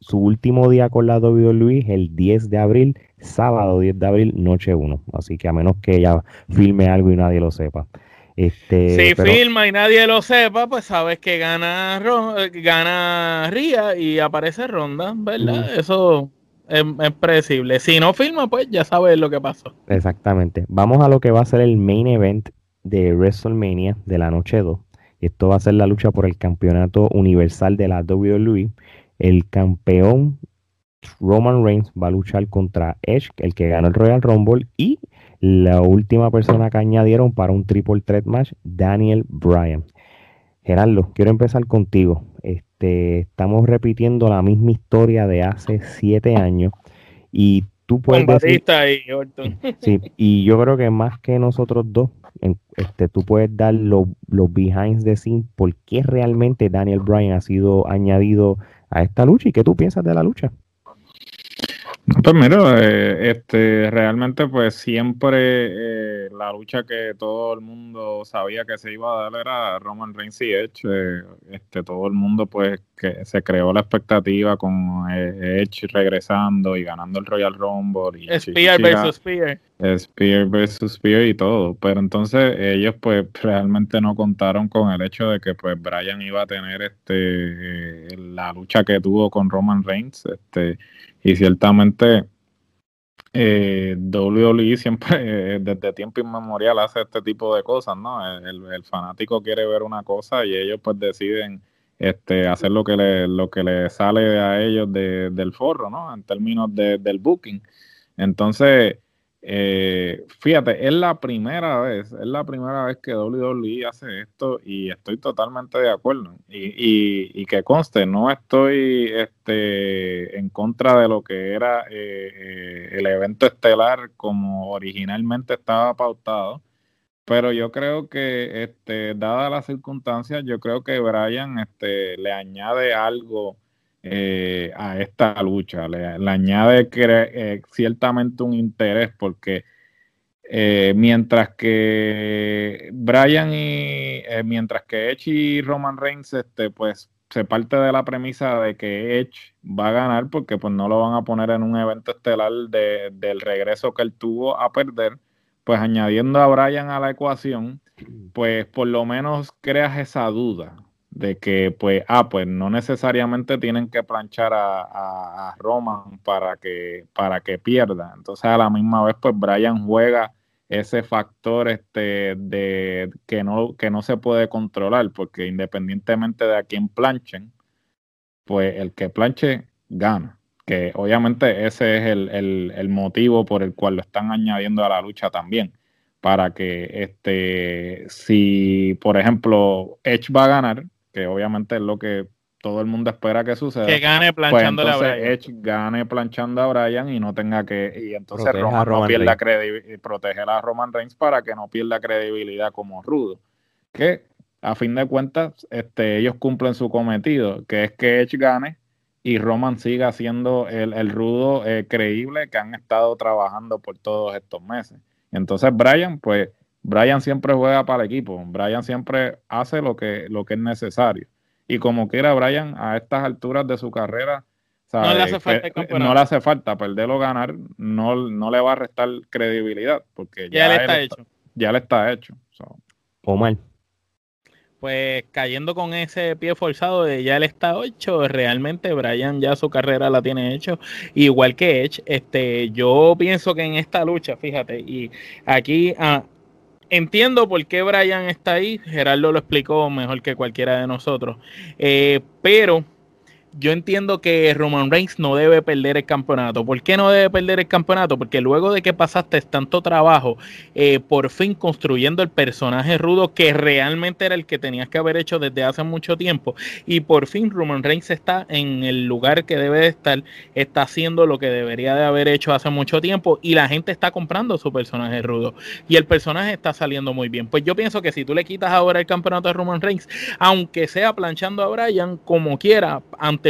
su último día con la WWE es el 10 de abril, sábado 10 de abril, noche 1. Así que a menos que ella filme algo y nadie lo sepa. Este, si filma y nadie lo sepa, pues sabes que gana, gana Ría y aparece Ronda, ¿verdad? Eso es, es, predecible. Si no filma, pues ya sabes lo que pasó. Exactamente. Vamos a lo que va a ser el main event de WrestleMania de la noche 2. Esto va a ser la lucha por el campeonato universal de la WWE. El campeón Roman Reigns va a luchar contra Edge, el que ganó el Royal Rumble, y la última persona que añadieron para un triple threat match, Daniel Bryan. Gerardo, quiero empezar contigo. Este, estamos repitiendo la misma historia de hace siete años y tú puedes decir, y Sí, y yo creo que más que nosotros dos, este, tú puedes dar los behind the scenes por qué realmente Daniel Bryan ha sido añadido a esta lucha y qué tú piensas de la lucha. Pues mira, eh, este, realmente pues siempre eh, la lucha que todo el mundo sabía que se iba a dar era Roman Reigns y Edge. Eh, este, todo el mundo pues que se creó la expectativa con Edge regresando y ganando el Royal Rumble. Y Spear versus Spear. Spear versus Spear y todo. Pero entonces ellos pues realmente no contaron con el hecho de que pues Bryan iba a tener este la lucha que tuvo con Roman Reigns. Este y ciertamente eh, WWE siempre, [laughs] eh, desde tiempo inmemorial, hace este tipo de cosas, ¿no? El, fanático quiere ver una cosa y ellos pues deciden este, hacer lo que le, lo que le sale a ellos del forro, ¿no? En términos de, del booking. Entonces, eh, fíjate, es la primera vez, es la primera vez que WWE hace esto y estoy totalmente de acuerdo. Y, que conste, no estoy este, en contra de lo que era eh, eh, el evento estelar como originalmente estaba pautado, pero yo creo que, este, dadas las circunstancias, yo creo que Brian este, le añade algo eh, a esta lucha. Le, añade eh, ciertamente un interés porque eh, mientras que Brian y mientras que Edge y Roman Reigns este, pues se parte de la premisa de que Edge va a ganar porque pues no lo van a poner en un evento estelar de, del regreso que él tuvo a perder, pues añadiendo a Brian a la ecuación, pues por lo menos creas esa duda de que pues, ah, pues no necesariamente tienen que planchar a, a, Roman para que, para que pierda. Entonces a la misma vez, pues Brian juega ese factor este de que no, que no se puede controlar, porque independientemente de a quién planchen, pues el que planche gana. Que obviamente ese es el, el, el motivo por el cual lo están añadiendo a la lucha también. Para que este, si por ejemplo Edge va a ganar, que obviamente es lo que todo el mundo espera que suceda. Que gane pues planchando a Brian. Edge gane planchando a Brian y no tenga que. Y entonces Roman, no pierda credibilidad. Proteger a Roman Reigns para que no pierda credibilidad como rudo. Que a fin de cuentas, este, ellos cumplen su cometido, que es que Edge gane y Roman siga siendo el, rudo eh, creíble que han estado trabajando por todos estos meses. Entonces, Brian, pues, Brian siempre juega para el equipo. Brian siempre hace lo que, lo que es necesario. Y como quiera, Brian, a estas alturas de su carrera, no, le hace falta no le hace falta perder o ganar, no, no le va a restar credibilidad, porque ya, le está hecho. Ya le está hecho. O mal pues cayendo con ese pie forzado de ya él está hecho, realmente Brian ya su carrera la tiene hecho, igual que Edge, este, yo pienso que en esta lucha, fíjate, y aquí ah, entiendo por qué Brian está ahí, Gerardo lo explicó mejor que cualquiera de nosotros, eh, pero yo entiendo que Roman Reigns no debe perder el campeonato. ¿Por qué no debe perder el campeonato? Porque luego de que pasaste tanto trabajo, eh, por fin construyendo el personaje rudo que realmente era el que tenías que haber hecho desde hace mucho tiempo, y por fin Roman Reigns está en el lugar que debe de estar, está haciendo lo que debería de haber hecho hace mucho tiempo, y la gente está comprando su personaje rudo, y el personaje está saliendo muy bien. Pues yo pienso que si tú le quitas ahora el campeonato a Roman Reigns, aunque sea planchando a Bryan, como quiera,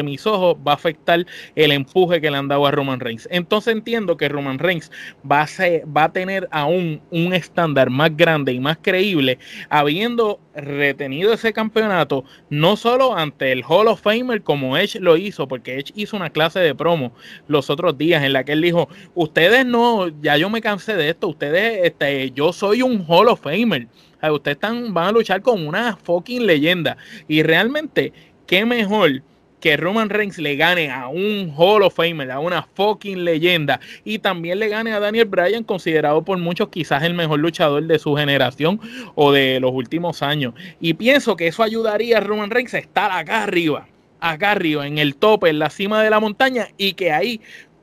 mis ojos va a afectar el empuje que le han dado a Roman Reigns. Entonces entiendo que Roman Reigns va a, va a tener aún un estándar más grande y más creíble, habiendo retenido ese campeonato, no solo ante el Hall of Famer como Edge lo hizo, porque Edge hizo una clase de promo los otros días en la que él dijo, ustedes no, ya yo me cansé de esto, ustedes, este, yo soy un Hall of Famer. Ustedes están, van a luchar con una fucking leyenda. Y realmente, qué mejor que Roman Reigns le gane a un Hall of Famer, a una fucking leyenda, y también le gane a Daniel Bryan, considerado por muchos quizás el mejor luchador de su generación o de los últimos años. Y pienso que eso ayudaría a Roman Reigns a estar acá arriba, acá arriba, en el tope, en la cima de la montaña, y que ahí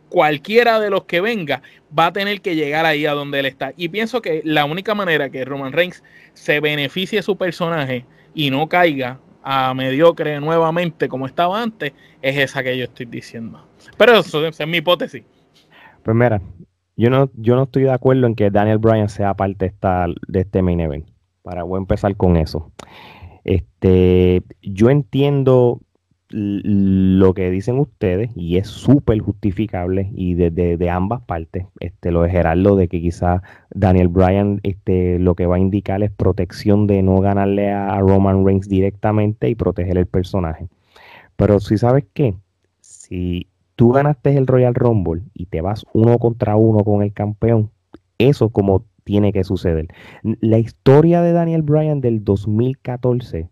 cualquiera de los que venga va a tener que llegar ahí a donde él está. Y pienso que la única manera que Roman Reigns se beneficie su personaje y no caiga a mediocre nuevamente como estaba antes, es esa que yo estoy diciendo. Pero eso, es mi hipótesis. Pues mira, yo no, yo no estoy de acuerdo en que Daniel Bryan sea parte de, esta, de este main event. Para voy a empezar con eso. Este, yo entiendo lo que dicen ustedes y es súper justificable y de, ambas partes este lo de Gerardo de que quizá Daniel Bryan este lo que va a indicar es protección de no ganarle a, Roman Reigns directamente y proteger el personaje. Pero si sabes qué si tú ganaste el Royal Rumble y te vas uno contra uno con el campeón eso como tiene que suceder. La historia de Daniel Bryan del 2014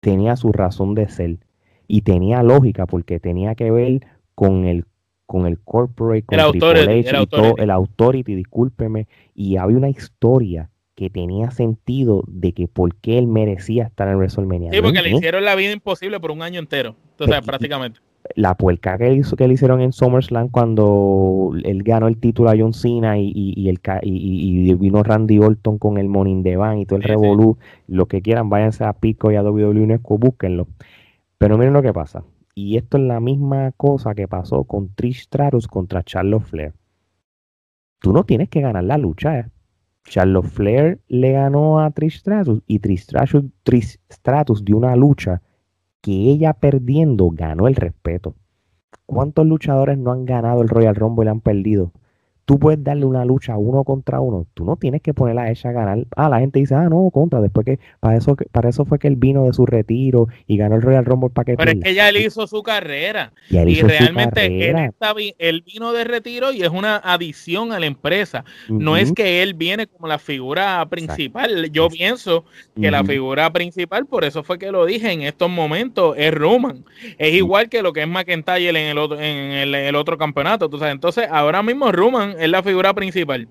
tenía su razón de ser y tenía lógica porque tenía que ver con el con el corporate, con el authority, y todo, el authority, discúlpeme, y había una historia que tenía sentido de que por qué él merecía estar en WrestleMania. Sí, porque le hicieron la vida imposible por un año entero, entonces prácticamente. La puerca que, hizo, que le hicieron en SummerSlam cuando él ganó el título a John Cena y, y, el, y, vino Randy Orton con el Morning Bank y todo el Revolu, lo que quieran, váyanse a Pico y a WWE, búsquenlo. Pero miren lo que pasa. Y esto es la misma cosa que pasó con Trish Stratus contra Charlotte Flair. Tú no tienes que ganar la lucha. ¿eh? Charlotte Flair le ganó a Trish Stratus y Trish Stratus, Trish dio una lucha que ella perdiendo ganó el respeto. ¿Cuántos luchadores no han ganado el Royal Rumble y han perdido? Tú puedes darle una lucha uno contra uno. Tú no tienes que ponerla a ella a ganar. Ah, la gente dice, ah, no, contra. Después que para eso, para eso fue que él vino de su retiro y ganó el Royal Rumble para que. Pero es que ya él hizo su carrera. Y, realmente Él, vino de retiro y es una adición a la empresa. No es que él viene como la figura principal. Yo pienso que la figura principal, por eso fue que lo dije en estos momentos, es Roman. Es igual que lo que es McIntyre en el otro, en el, otro campeonato. Entonces, ahora mismo Roman es la figura principal.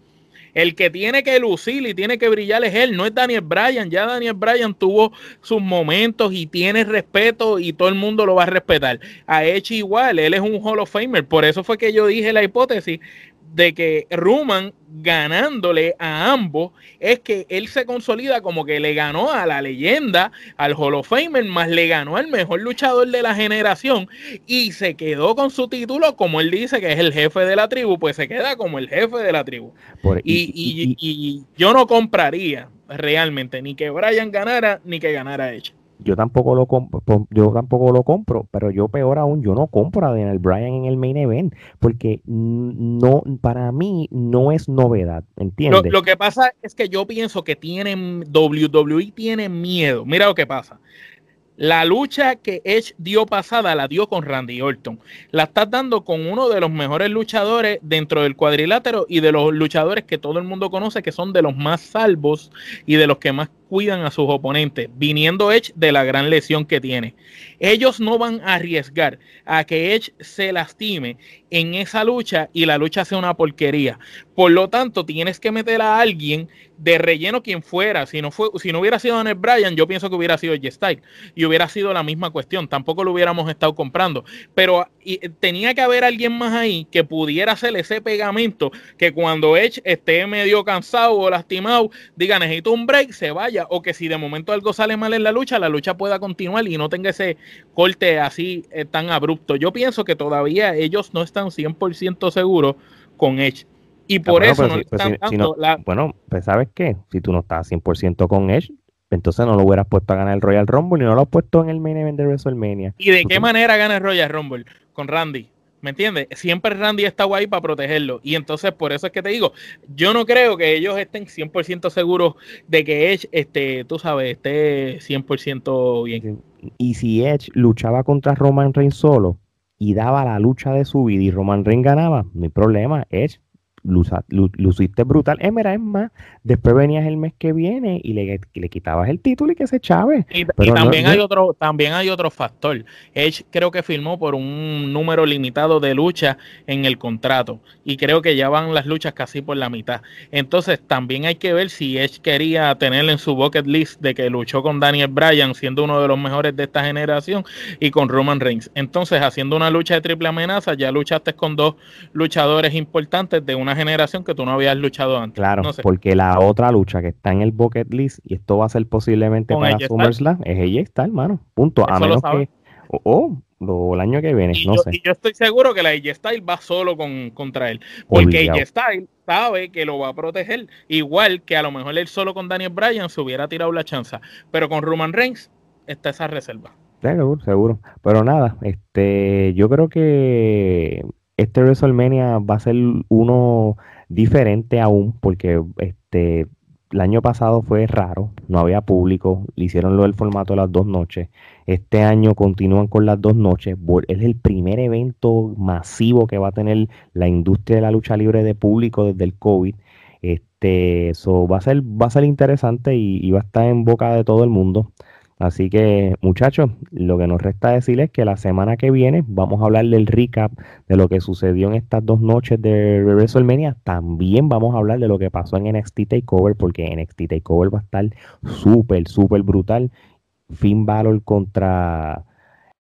El que tiene que lucir y tiene que brillar es él, no es Daniel Bryan. Ya Daniel Bryan tuvo sus momentos y tiene respeto y todo el mundo lo va a respetar. A Edge igual, él es un Hall of Famer. Por eso fue que yo dije la hipótesis. De que Roman ganándole a ambos es que él se consolida como que le ganó a la leyenda, al Hall of Famer, más le ganó al mejor luchador de la generación y se quedó con su título, como él dice que es el jefe de la tribu, pues se queda como el jefe de la tribu. y, y, yo no compraría realmente ni que Brian ganara ni que ganara Edge yo tampoco lo compro, yo tampoco lo compro, pero yo peor aún, yo no compro a Daniel Bryan en el main event, porque no, para mí no es novedad, ¿entiendes? Lo, que pasa es que yo pienso que tienen, WWE tiene miedo. Mira lo que pasa. La lucha que Edge dio pasada la dio con Randy Orton. La estás dando con uno de los mejores luchadores dentro del cuadrilátero y de los luchadores que todo el mundo conoce que son de los más salvos y de los que más cuidan a sus oponentes, viniendo Edge de la gran lesión que tiene. Ellos no van a arriesgar a que Edge se lastime en esa lucha y la lucha sea una porquería. Por lo tanto, tienes que meter a alguien de relleno quien fuera. Si no, fue, si no hubiera sido Daniel Bryan, yo pienso que hubiera sido Edge Style y hubiera sido la misma cuestión. Tampoco lo hubiéramos estado comprando. Pero tenía que haber alguien más ahí que pudiera hacer ese pegamento que cuando Edge esté medio cansado o lastimado, diga necesito un break, se vaya o que si de momento algo sale mal en la lucha, la lucha pueda continuar y no tenga ese corte así eh, tan abrupto. Yo pienso que todavía ellos no están 100% seguros con Edge. Y por eso no le están dando la... Bueno, pues ¿sabes qué? Si tú no estás 100% con Edge, entonces no lo hubieras puesto a ganar el Royal Rumble y no lo has puesto en el main event de WrestleMania. ¿Y de qué manera gana el Royal Rumble? Con Randy. ¿Me entiendes? Siempre Randy está ahí para protegerlo. Y entonces, por eso es que te digo, yo no creo que ellos estén 100% seguros de que Edge, este, tú sabes, esté 100% bien. Y si Edge luchaba contra Roman Reigns solo y daba la lucha de su vida y Roman Reigns ganaba, no hay problema. Edge luciste brutal. Eh, mira, es más, después venías el mes que viene y le, le quitabas el título y que se chave. Y, también hay otro, también hay otro factor. Edge creo que firmó por un número limitado de luchas en el contrato. Y creo que ya van las luchas casi por la mitad. Entonces, también hay que ver si Edge quería tener en su bucket list de que luchó con Daniel Bryan, siendo uno de los mejores de esta generación, y con Roman Reigns. Entonces, haciendo una lucha de triple amenaza, ya luchaste con dos luchadores importantes de una generación que tú no habías luchado antes. Claro, porque la otra lucha que está en el bucket list, y esto va a ser posiblemente para SummerSlam, es ella está, hermano. Punto. a menos que. O el año que viene, no sé. Y yo estoy seguro que la AJ Style va solo con, contra él. Porque AJ Style sabe que lo va a proteger. Igual que a lo mejor él solo con Daniel Bryan se hubiera tirado la chanza. Pero con Roman Reigns está esa reserva. Seguro, seguro. Pero nada, este, yo creo que este WrestleMania va a ser uno diferente aún, porque este el año pasado fue raro, no había público, hicieron lo del formato de las dos noches. Este año continúan con las dos noches. Es el primer evento masivo que va a tener la industria de la lucha libre de público desde el COVID. Este, eso va a ser, va a ser interesante y va a estar en boca de todo el mundo. Así que, muchachos, lo que nos resta decirles es que la semana que viene vamos a hablar del recap de lo que sucedió en estas dos noches de WrestleMania. También vamos a hablar de lo que pasó en NXT Takeover, porque NXT Takeover va a estar súper, súper brutal. Finn Balor contra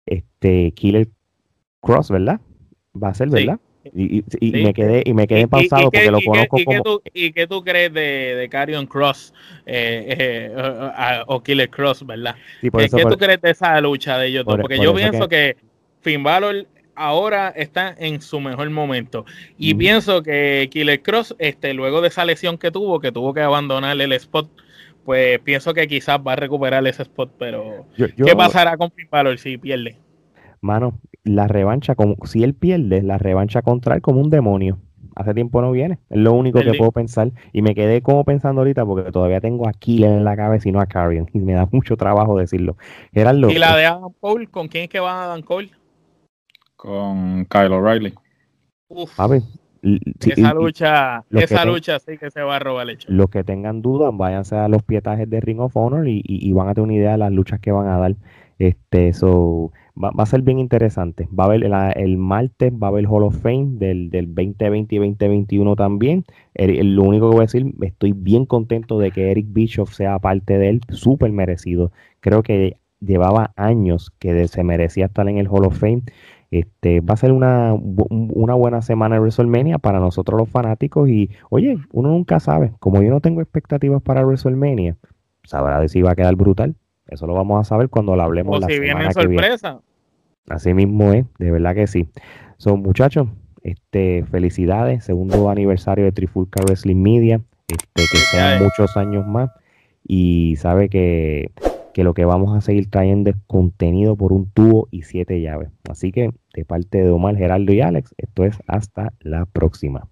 este Killer Cross, ¿verdad? Va a ser, ¿verdad? Y, me quedé y me quedé pausado porque lo conozco como... Tú, ¿Y qué tú crees de, de Carrion Cross eh, eh, o Killer Cross, verdad? ¿Qué, tú crees de esa lucha de ellos dos? Porque yo pienso que... Finn Balor ahora está en su mejor momento. Y pienso que Killer Cross, este, luego de esa lesión que tuvo, que tuvo que abandonar el spot, pues pienso que quizás va a recuperar ese spot, pero ¿qué pasará con Finn Balor si pierde? Mano, la revancha, como, si él pierde, la revancha contra él como un demonio. Hace tiempo no viene. Es lo único que puedo pensar. Y me quedé como pensando ahorita porque todavía tengo a Killer en la cabeza y no a Carrion. Y me da mucho trabajo decirlo. Gerardo, ¿Y la de Adam Cole? ¿Con quién es que va Adam Cole? Con Kyle O'Reilly. Uf. A ver, esa lucha, esa lucha sí que se va a robar el hecho. Los que tengan dudas, váyanse a los pietajes de Ring of Honor y, y, van a tener una idea de las luchas que van a dar. Este, eso va, a ser bien interesante. Va a haber el martes, va a haber Hall of Fame del, del 2020 y 2021 también. lo único que voy a decir, estoy bien contento de que Eric Bischoff sea parte de él, súper merecido. Creo que llevaba años que se merecía estar en el Hall of Fame. Este, va a ser una, una buena semana de WrestleMania para nosotros los fanáticos y, oye, uno nunca sabe, como yo no tengo expectativas para WrestleMania, sabrá de si va a quedar brutal. Eso lo vamos a saber cuando lo hablemos la si semana viene sorpresa. Así mismo es, de verdad que sí. Son muchachos, este, felicidades, segundo aniversario de Trifulca Wrestling Media, este, que sean muchos años más y sabe que, que, lo que vamos a seguir trayendo es contenido por un tubo y siete llaves. Así que de parte de Omar, Geraldo y Alex, esto es hasta la próxima.